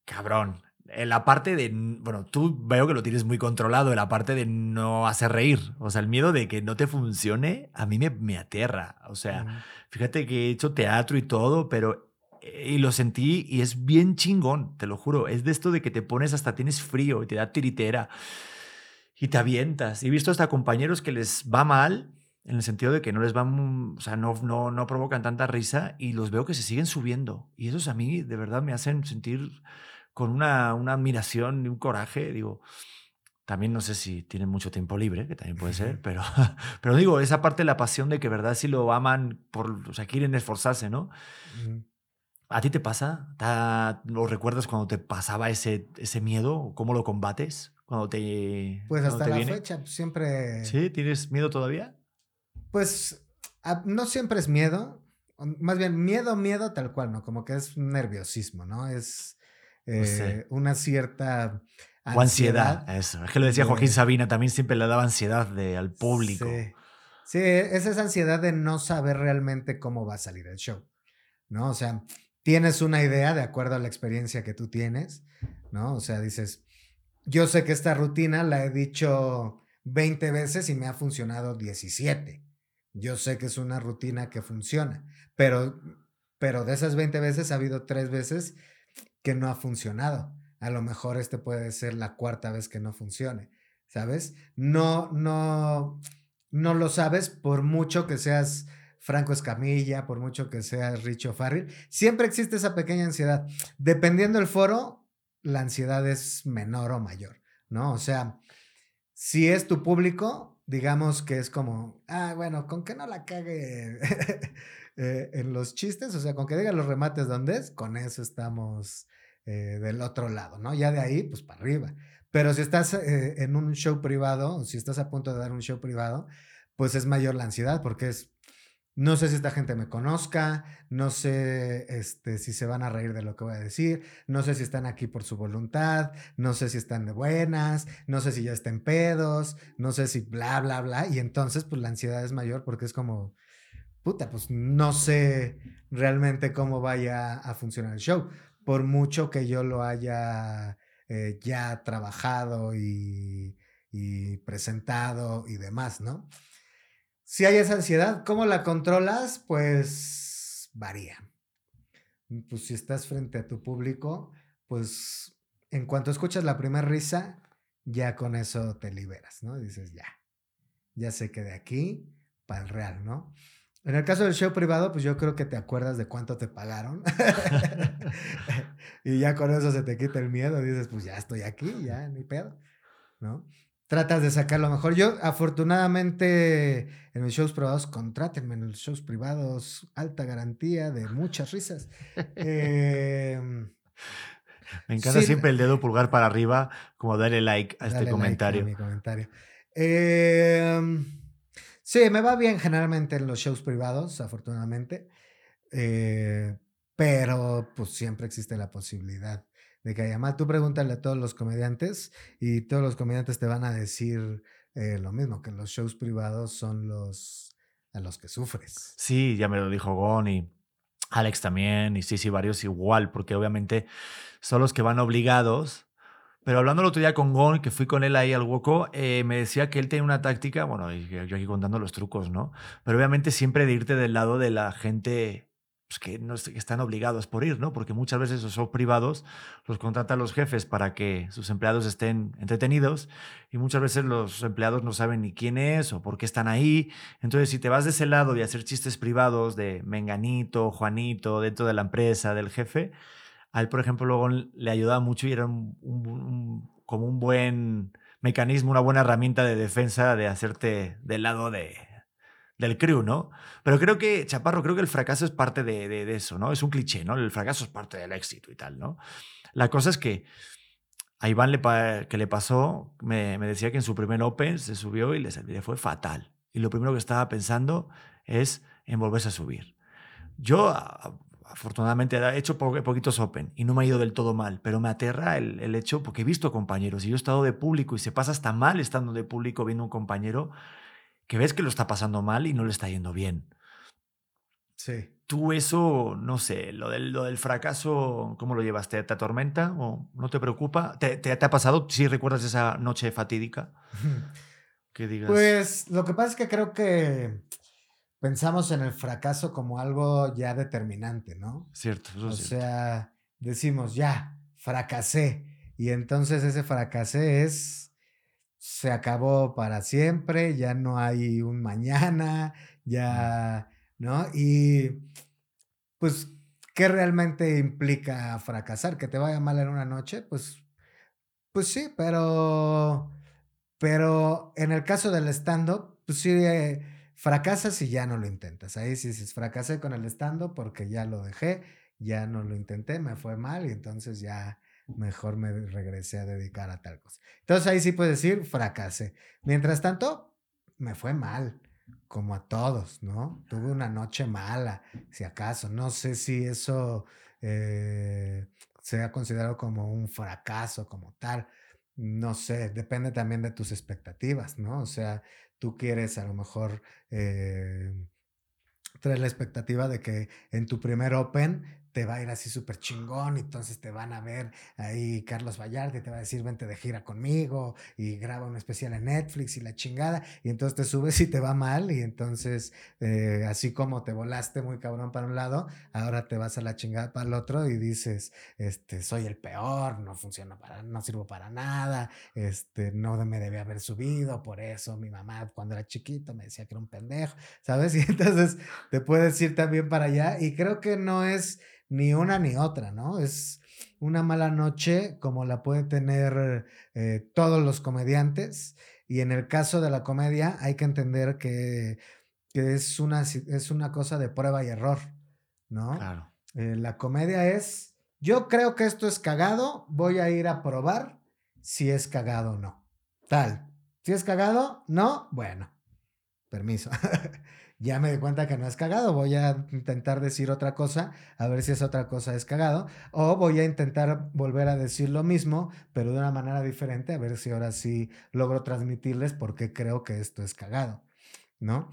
Cabrón. en la parte de, bueno, tú veo que lo tienes muy controlado, en la parte de no hacer reír. O sea, el miedo de que no te funcione, a mí me, me aterra. O sea, fíjate que he hecho teatro y todo, pero... Y lo sentí y es bien chingón, te lo juro. Es de esto de que te pones hasta tienes frío y te da tiritera y te avientas. He visto hasta compañeros que les va mal, en el sentido de que no les van, o sea, no, no, no provocan tanta risa y los veo que se siguen subiendo. Y esos a mí de verdad me hacen sentir con una, una admiración y un coraje. Digo, también no sé si tienen mucho tiempo libre, que también puede ser, [LAUGHS] pero, [LAUGHS] pero digo, esa parte de la pasión de que verdad si lo aman, por, o sea, quieren esforzarse, ¿no? ¿A ti te pasa? ¿Ta- ¿Lo recuerdas cuando te pasaba ese, ese miedo? ¿Cómo lo combates? Cuando te. Pues cuando hasta te la viene? fecha, siempre. ¿Sí? ¿Tienes miedo todavía? Pues a- no siempre es miedo. Más bien, miedo, miedo tal cual, ¿no? Como que es un nerviosismo, ¿no? Es eh, sé. una cierta O ansiedad. Eso. Es que lo decía de- Joaquín Sabina, también siempre le daba ansiedad de, al público. Sí. Sí, es esa ansiedad de no saber realmente cómo va a salir el show, ¿no? O sea, tienes una idea de acuerdo a la experiencia que tú tienes, ¿no? O sea, dices, yo sé que esta rutina la he dicho 20 veces y me ha funcionado 17. Yo sé que es una rutina que funciona, pero, pero de esas 20 veces ha habido tres veces que no ha funcionado. A lo mejor este puede ser la cuarta vez que no funcione, ¿sabes? No, no, no lo sabes por mucho que seas Franco Escamilla, por mucho que seas Richo Farrell. Siempre existe esa pequeña ansiedad. Dependiendo del foro, la ansiedad es menor o mayor, ¿no? O sea, si es tu público, digamos que es como, ah, bueno, con que no la cague [LAUGHS] eh, en los chistes, o sea, con que diga los remates donde es, con eso estamos eh, del otro lado, ¿no? Ya de ahí, pues para arriba. Pero si estás eh, en un show privado, o si estás a punto de dar un show privado, pues es mayor la ansiedad porque es, no sé si esta gente me conozca, no sé este, si se van a reír de lo que voy a decir, no sé si están aquí por su voluntad, no sé si están de buenas, no sé si ya estén pedos, no sé si bla, bla, bla. Y entonces, pues la ansiedad es mayor porque es como, puta, pues no sé realmente cómo vaya a funcionar el show. Por mucho que yo lo haya eh, ya trabajado y, y presentado y demás, ¿no? Si hay esa ansiedad, ¿cómo la controlas? Pues varía. Pues si estás frente a tu público, pues en cuanto escuchas la primera risa, ya con eso te liberas, ¿no? Dices, ya, ya sé que de aquí para el real, ¿no? En el caso del show privado, pues yo creo que te acuerdas de cuánto te pagaron. [LAUGHS] [LAUGHS] y ya con eso se te quita el miedo. Dices, pues ya estoy aquí, ya, ni pedo, ¿no? Tratas de sacar lo mejor. Yo, afortunadamente, en mis shows privados, contrátenme en los shows privados, alta garantía de muchas risas. [LAUGHS] Eh, Me encanta Sí. siempre el dedo pulgar para arriba, como darle like a este like comentario. a mi comentario. Eh, sí, me va bien generalmente en los shows privados, afortunadamente. Eh, pero pues siempre existe la posibilidad de que mal. Tú pregúntale a todos los comediantes y todos los comediantes te van a decir eh, lo mismo, que los shows privados son los a los que sufres. Sí, ya me lo dijo Gon y Alex también, y sí, sí, varios igual, porque obviamente son los que van obligados. Pero hablando el otro día con Gon, que fui con él ahí al Woco, eh, me decía que él tiene una táctica, bueno, yo aquí contando los trucos, ¿no? Pero obviamente siempre de irte del lado de la gente pues, que, no, están obligados por ir, ¿no? Porque muchas veces esos shows privados los contratan los jefes para que sus empleados estén entretenidos y muchas veces los empleados no saben ni quién es o por qué están ahí. Entonces, si te vas de ese lado de hacer chistes privados de Menganito, Juanito, dentro de la empresa, del jefe, a él, por ejemplo, luego le ayudaba mucho y era un- como un buen mecanismo, una buena herramienta de defensa de hacerte del lado de, del crew, ¿no? Pero creo que, Chaparro, creo que el fracaso es parte de, de- de eso, ¿no? Es un cliché, ¿no? El fracaso es parte del éxito y tal, ¿no? La cosa es que a Iván le, que le pasó, me, decía que en su primer Open se subió y le, le fue fatal. Y lo primero que estaba pensando es en volverse a subir. Yo, afortunadamente, he hecho po- poquitos Open y no me ha ido del todo mal, pero me aterra el, el hecho, porque he visto compañeros y yo he estado de público y se pasa hasta mal estando de público viendo un compañero que ves que lo está pasando mal y no le está yendo bien. Sí. Tú eso, no sé, lo del, lo del fracaso, ¿cómo lo llevas? ¿Te, te atormenta o no te preocupa? ¿Te, te, te ha pasado? ¿Sí recuerdas esa noche fatídica? Que digas... Pues lo que pasa es que creo que pensamos en el fracaso como algo ya determinante, ¿no? Cierto, eso O es cierto. sea, decimos, ya, fracasé. Y entonces ese fracasé es, se acabó para siempre, ya no hay un mañana, ya, ¿no? Y pues, ¿qué realmente implica fracasar? ¿Que te vaya mal en una noche? Pues, pues sí, pero, pero en el caso del stand-up, pues sí, eh, fracasas y ya no lo intentas. Ahí sí dices, fracasé con el stand-up porque ya lo dejé, ya no lo intenté, me fue mal y entonces ya mejor me regresé a dedicar a tal cosa. Entonces ahí sí puedes decir, fracasé. Mientras tanto, me fue mal, como a todos, ¿no? Tuve una noche mala, si acaso. No sé si eso eh, sea considerado como un fracaso, como tal. No sé, depende también de tus expectativas, ¿no? O sea, tú quieres a lo mejor eh, la expectativa de que en tu primer Open te va a ir así súper chingón y entonces te van a ver ahí Carlos Vallarta y te va a decir vente de gira conmigo y graba un especial en Netflix y la chingada y entonces te subes y te va mal y entonces eh, así como te volaste muy cabrón para un lado, ahora te vas a la chingada para el otro y dices, este, soy el peor, no funciona para, no sirvo para nada, este, no me debía haber subido, por eso mi mamá cuando era chiquito me decía que era un pendejo, ¿sabes? [LAUGHS] Y entonces te puedes ir también para allá y creo que no es ni una ni otra, ¿no? Es una mala noche como la pueden tener eh, todos los comediantes y en el caso de la comedia hay que entender que, que es, una, es una cosa de prueba y error, ¿no? Claro. Eh, la comedia es, yo creo que esto es cagado, voy a ir a probar si es cagado o no. Tal. Si es cagado, no, bueno, permiso. [LAUGHS] ya me di cuenta que no es cagado, voy a intentar decir otra cosa, a ver si esa otra cosa es cagado, o voy a intentar volver a decir lo mismo, pero de una manera diferente, a ver si ahora sí logro transmitirles por qué creo que esto es cagado, ¿no?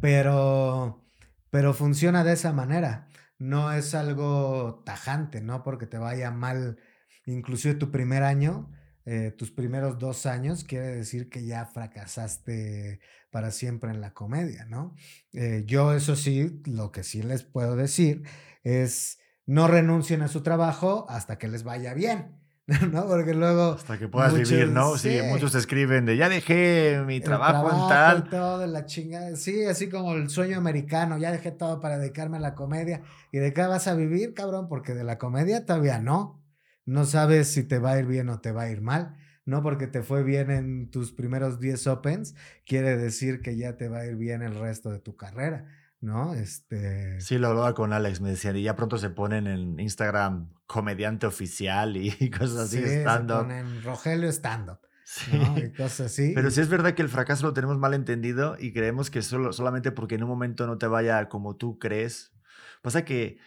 Pero, pero funciona de esa manera. No es algo tajante, ¿no? Porque te vaya mal, inclusive tu primer año, eh, tus primeros dos años, quiere decir que ya fracasaste para siempre en la comedia, ¿no? Eh, yo eso sí, lo que sí les puedo decir es no renuncien a su trabajo hasta que les vaya bien, [LAUGHS] ¿no? Porque luego... Hasta que puedas vivir, ¿no? Sí, sí. muchos escriben de ya dejé mi El trabajo, en y tal. todo, la chingada. Sí, así como el sueño americano. Ya dejé todo para dedicarme a la comedia. ¿Y de qué vas a vivir, cabrón? Porque de la comedia todavía no. No sabes si te va a ir bien o te va a ir mal. No porque te fue bien en tus primeros 10 Opens, quiere decir que ya te va a ir bien el resto de tu carrera, ¿no? Este. Sí, lo hablaba con Alex, me decían, y ya pronto se ponen en Instagram comediante oficial y cosas así, sí, se stand-up. ponen Rogelio stand-up, Sí. ¿no? Y cosas así. Pero sí es verdad que el fracaso lo tenemos mal entendido y creemos que solo, solamente porque en un momento no te vaya como tú crees. Pasa que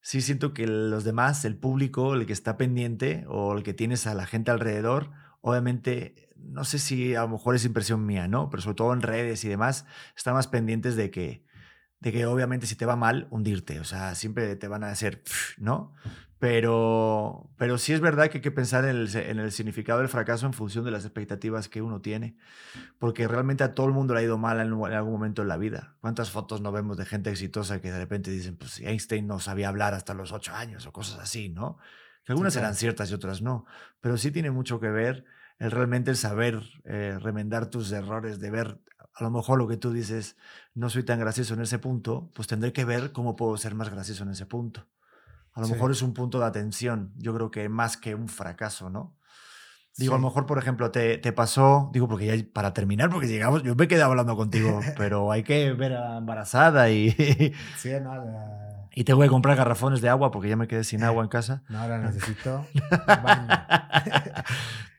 sí siento que los demás, el público, el que está pendiente o el que tienes a la gente alrededor, obviamente, no sé si a lo mejor es impresión mía, ¿no? Pero sobre todo en redes y demás, están más pendientes de que, de que obviamente si te va mal, hundirte. O sea, siempre te van a hacer, ¿no? Pero, pero sí es verdad que hay que pensar en el, en el significado del fracaso en función de las expectativas que uno tiene. Porque realmente a todo el mundo le ha ido mal en, en algún momento en la vida. ¿Cuántas fotos no vemos de gente exitosa que de repente dicen, pues Einstein no sabía hablar hasta los ocho años o cosas así, ¿no? Que algunas claro. eran ciertas y otras no. Pero sí tiene mucho que ver el realmente el saber eh, remendar tus errores, de ver a lo mejor lo que tú dices, no soy tan gracioso en ese punto, pues tendré que ver cómo puedo ser más gracioso en ese punto. A lo Sí. mejor es un punto de atención, yo creo que más que un fracaso, ¿no? Digo, a Sí. lo mejor, por ejemplo, te, te pasó, digo, porque ya para terminar, porque llegamos, yo me quedé hablando contigo, [LAUGHS] pero hay que ver a embarazada y, [LAUGHS] Sí, no, la- y tengo que comprar garrafones de agua porque ya me quedé sin agua en [LAUGHS] casa. no, ahora necesito baño.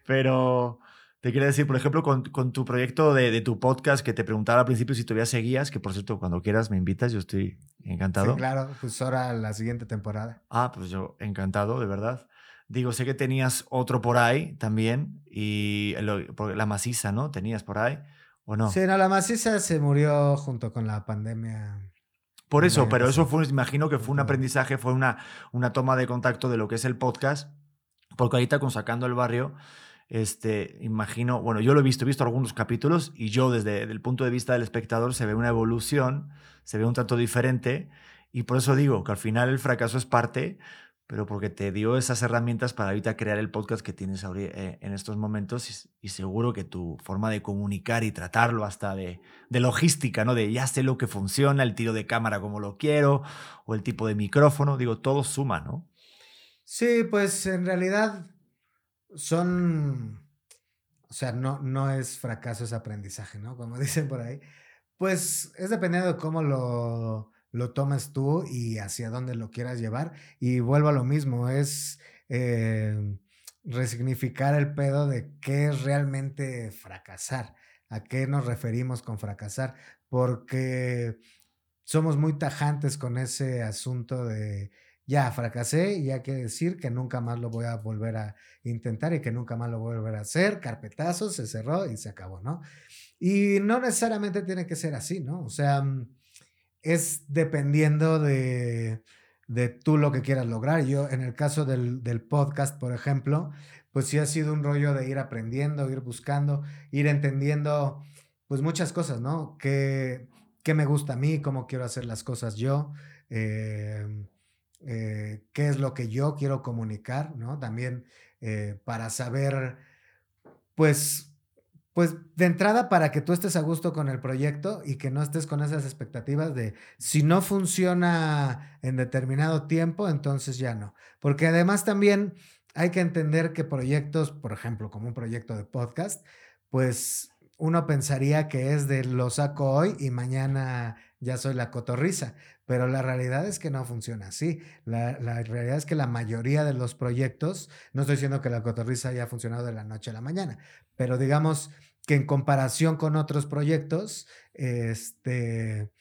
Pero te quería decir, por ejemplo, con, con tu proyecto de, de tu podcast que te preguntaba al principio si todavía seguías, que por cierto, cuando quieras me invitas, yo estoy encantado. Sí, claro, pues ahora la siguiente temporada. Ah, pues yo encantado, de verdad. Digo, sé que tenías otro por ahí también, y lo- la maciza, ¿no? ¿Tenías por ahí o no? Sí, no, la maciza se murió junto con la pandemia. Por eso, pero eso fue, imagino que fue un aprendizaje, fue una, una toma de contacto de lo que es el podcast, porque ahorita con Sacando el Barrio, este, imagino, bueno, yo lo he visto, he visto algunos capítulos y yo desde el punto de vista del espectador se ve una evolución, se ve un trato diferente y por eso digo que al final el fracaso es parte, pero porque te dio esas herramientas para ahorita crear el podcast que tienes eh, en estos momentos y, y seguro que tu forma de comunicar y tratarlo hasta de, de logística, ¿no? De ya sé lo que funciona, el tiro de cámara como lo quiero o el tipo de micrófono, digo, todo suma, ¿no? Sí, pues en realidad son, o sea, no, no es fracaso, es aprendizaje, ¿no? Como [LAUGHS] dicen por ahí. Pues es dependiendo de cómo lo, lo tomes tú y hacia dónde lo quieras llevar. Y vuelvo a lo mismo, es eh, resignificar el pedo de qué es realmente fracasar, a qué nos referimos con fracasar, porque somos muy tajantes con ese asunto de ya fracasé y ya quiere decir que nunca más lo voy a volver a intentar y que nunca más lo voy a volver a hacer, carpetazo, se cerró y se acabó, ¿no? Y no necesariamente tiene que ser así, ¿no? O sea, mm, es dependiendo de, de tú lo que quieras lograr. Yo, en el caso del, del podcast, por ejemplo, pues sí ha sido un rollo de ir aprendiendo, ir buscando, ir entendiendo, pues muchas cosas, ¿no? ¿Qué, qué me gusta a mí? ¿Cómo quiero hacer las cosas yo? Eh, eh, qué es lo que yo quiero comunicar, ¿no? También eh, para saber, pues, pues de entrada para que tú estés a gusto con el proyecto y que no estés con esas expectativas de si no funciona en determinado tiempo, entonces ya no. Porque además también hay que entender que proyectos, por ejemplo, como un proyecto de podcast, pues uno pensaría que es de lo saco hoy y mañana ya soy la cotorriza, pero la realidad es que no funciona así. La, la realidad es que la mayoría de los proyectos, no estoy diciendo que la cotorriza haya funcionado de la noche a la mañana, pero digamos que en comparación con otros proyectos, este,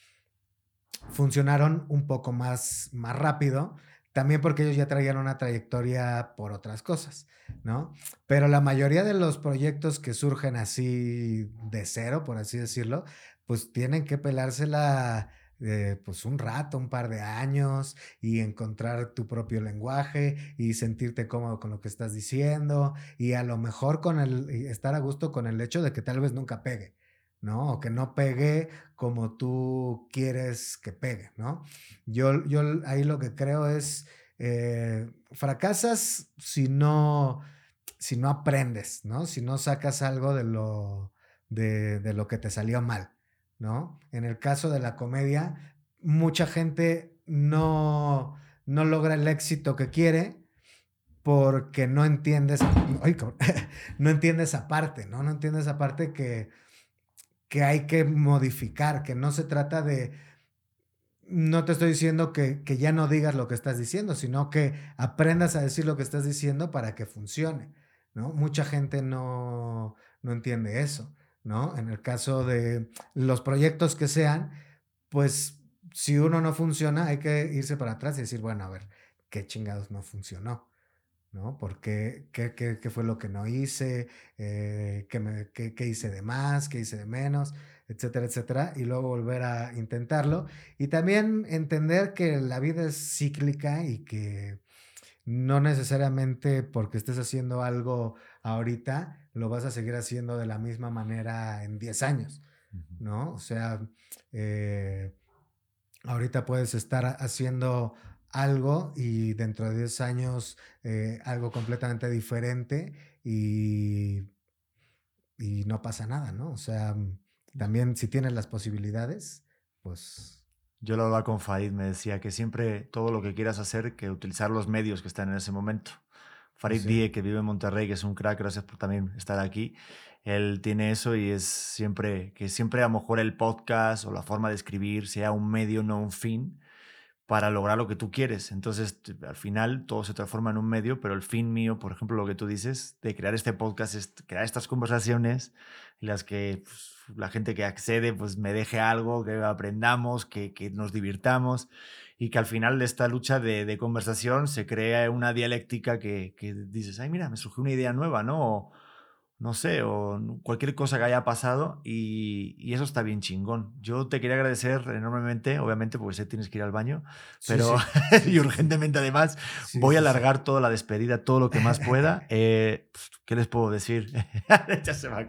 funcionaron un poco más, más rápido, también porque ellos ya traían una trayectoria por otras cosas, ¿no? Pero la mayoría de los proyectos que surgen así de cero, por así decirlo, pues tienen que pelársela eh, pues un rato, un par de años y encontrar tu propio lenguaje y sentirte cómodo con lo que estás diciendo y a lo mejor con el estar a gusto con el hecho de que tal vez nunca pegue, ¿no? O que no pegue como tú quieres que pegue, ¿no? Yo, yo ahí lo que creo es, eh, fracasas si no, si no aprendes, ¿no? Si no sacas algo de lo, de, de lo que te salió mal, ¿no? En el caso de la comedia, mucha gente no, no logra el éxito que quiere porque no entiendes, [LAUGHS] no entiende esa parte, ¿no? No entiende esa parte que, que hay que modificar, que no se trata de, no te estoy diciendo que, que ya no digas lo que estás diciendo, sino que aprendas a decir lo que estás diciendo para que funcione, ¿no? Mucha gente no, no entiende eso, ¿no? En el caso de los proyectos que sean, pues si uno no funciona, hay que irse para atrás y decir, bueno, a ver, ¿qué chingados no funcionó? ¿no? Porque, ¿qué, qué, qué fue lo que no hice? Eh, ¿qué, me, qué, ¿Qué hice de más? ¿Qué hice de menos? Etcétera, etcétera. Y luego volver a intentarlo. Y también entender que la vida es cíclica y que no necesariamente porque estés haciendo algo ahorita, lo vas a seguir haciendo de la misma manera en 10 años, ¿no? O sea, eh, ahorita puedes estar haciendo algo y dentro de 10 años eh, algo completamente diferente y, y, no pasa nada, ¿no? O sea, también si tienes las posibilidades, pues... Yo lo hablaba con Farid, me decía que siempre todo lo que quieras hacer, que utilizar los medios que están en ese momento. Farid sí. Die, que vive en Monterrey, que es un crack, gracias por también estar aquí. Él tiene eso y es siempre, que siempre a lo mejor el podcast o la forma de escribir sea un medio, no un fin para lograr lo que tú quieres. Entonces, al final, todo se transforma en un medio, pero el fin mío, por ejemplo, lo que tú dices, de crear este podcast, es crear estas conversaciones en las que pues, la gente que accede pues me deje algo, que aprendamos, que, que nos divirtamos y que al final de esta lucha de, de conversación se crea una dialéctica que, que, dices, ay, mira, me surgió una idea nueva, ¿no? O, no sé, o cualquier cosa que haya pasado y, y eso está bien chingón. Yo te quería agradecer enormemente, obviamente, porque sé que tienes que ir al baño, pero sí. [LAUGHS] y urgentemente además Sí, voy a alargar toda la despedida, todo lo que más pueda. [LAUGHS] Eh, ¿Qué les puedo decir? [LAUGHS] ya se va a.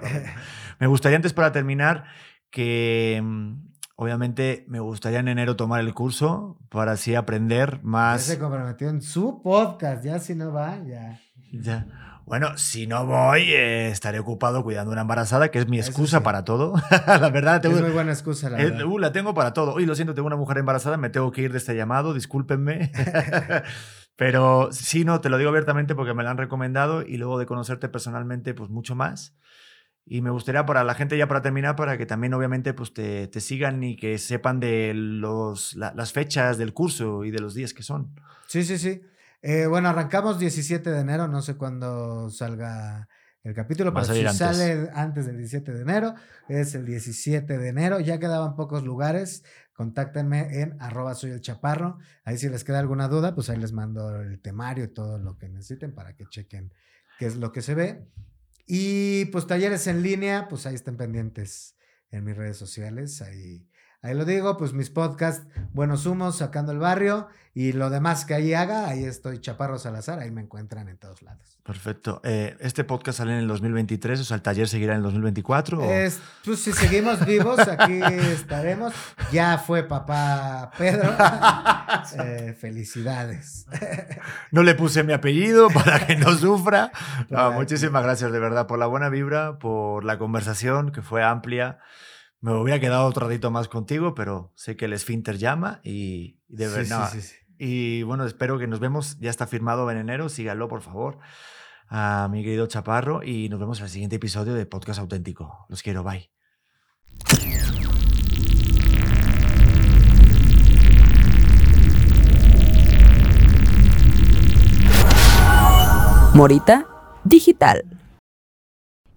Me gustaría antes para terminar que mm, obviamente me gustaría en enero tomar el curso para así aprender Ya más. se comprometió en su podcast, ya si no va, ya. Ya. Bueno, si no voy, eh, estaré ocupado cuidando a una embarazada, que es mi excusa sí. para todo. [LAUGHS] la verdad, tengo, Es muy buena excusa, la eh, verdad. uh, la tengo para todo. Uy, lo siento, tengo una mujer embarazada, me tengo que ir de este llamado, discúlpenme. [LAUGHS] Pero sí, no, te lo digo abiertamente porque me la han recomendado y luego de conocerte personalmente, pues mucho más. Y me gustaría para la gente, ya para terminar, para que también obviamente pues te, te sigan y que sepan de los, la- las fechas del curso y de los días que son. Sí, sí, sí. Eh, bueno, arrancamos 17 de enero, no sé cuándo salga el capítulo, pero si antes. sale antes del 17 de enero, es el 17 de enero. Ya quedaban pocos lugares. Contáctenme en arroba soy el chaparro. Ahí si les queda alguna duda, pues ahí les mando el temario y todo lo que necesiten para que chequen qué es lo que se ve. Y pues talleres en línea, pues ahí estén pendientes en mis redes sociales. Ahí, ahí lo digo, pues mis podcasts, Buenos Humos, Sacando el Barrio y lo demás que ahí haga, ahí estoy Chaparro Salazar, ahí me encuentran en todos lados. Perfecto. Eh, ¿Este podcast sale en el 2023? O sea, ¿el taller seguirá en el 2024? o- Es- pues si seguimos vivos, aquí estaremos. Ya fue papá Pedro. [LAUGHS] Eh, felicidades. [LAUGHS] No le puse mi apellido para que no sufra. No, muchísimas gracias de verdad por la buena vibra, por la conversación que fue amplia. Me hubiera quedado otro ratito más contigo, pero sé que el esfínter llama y, y de Sí, verdad. sí, sí, sí. Y bueno, espero que nos vemos. Ya está firmado en enero. Síganlo, por favor, a mi querido Chaparro. Y nos vemos en el siguiente episodio de Podcast Auténtico. Los quiero. Bye. Morita Digital.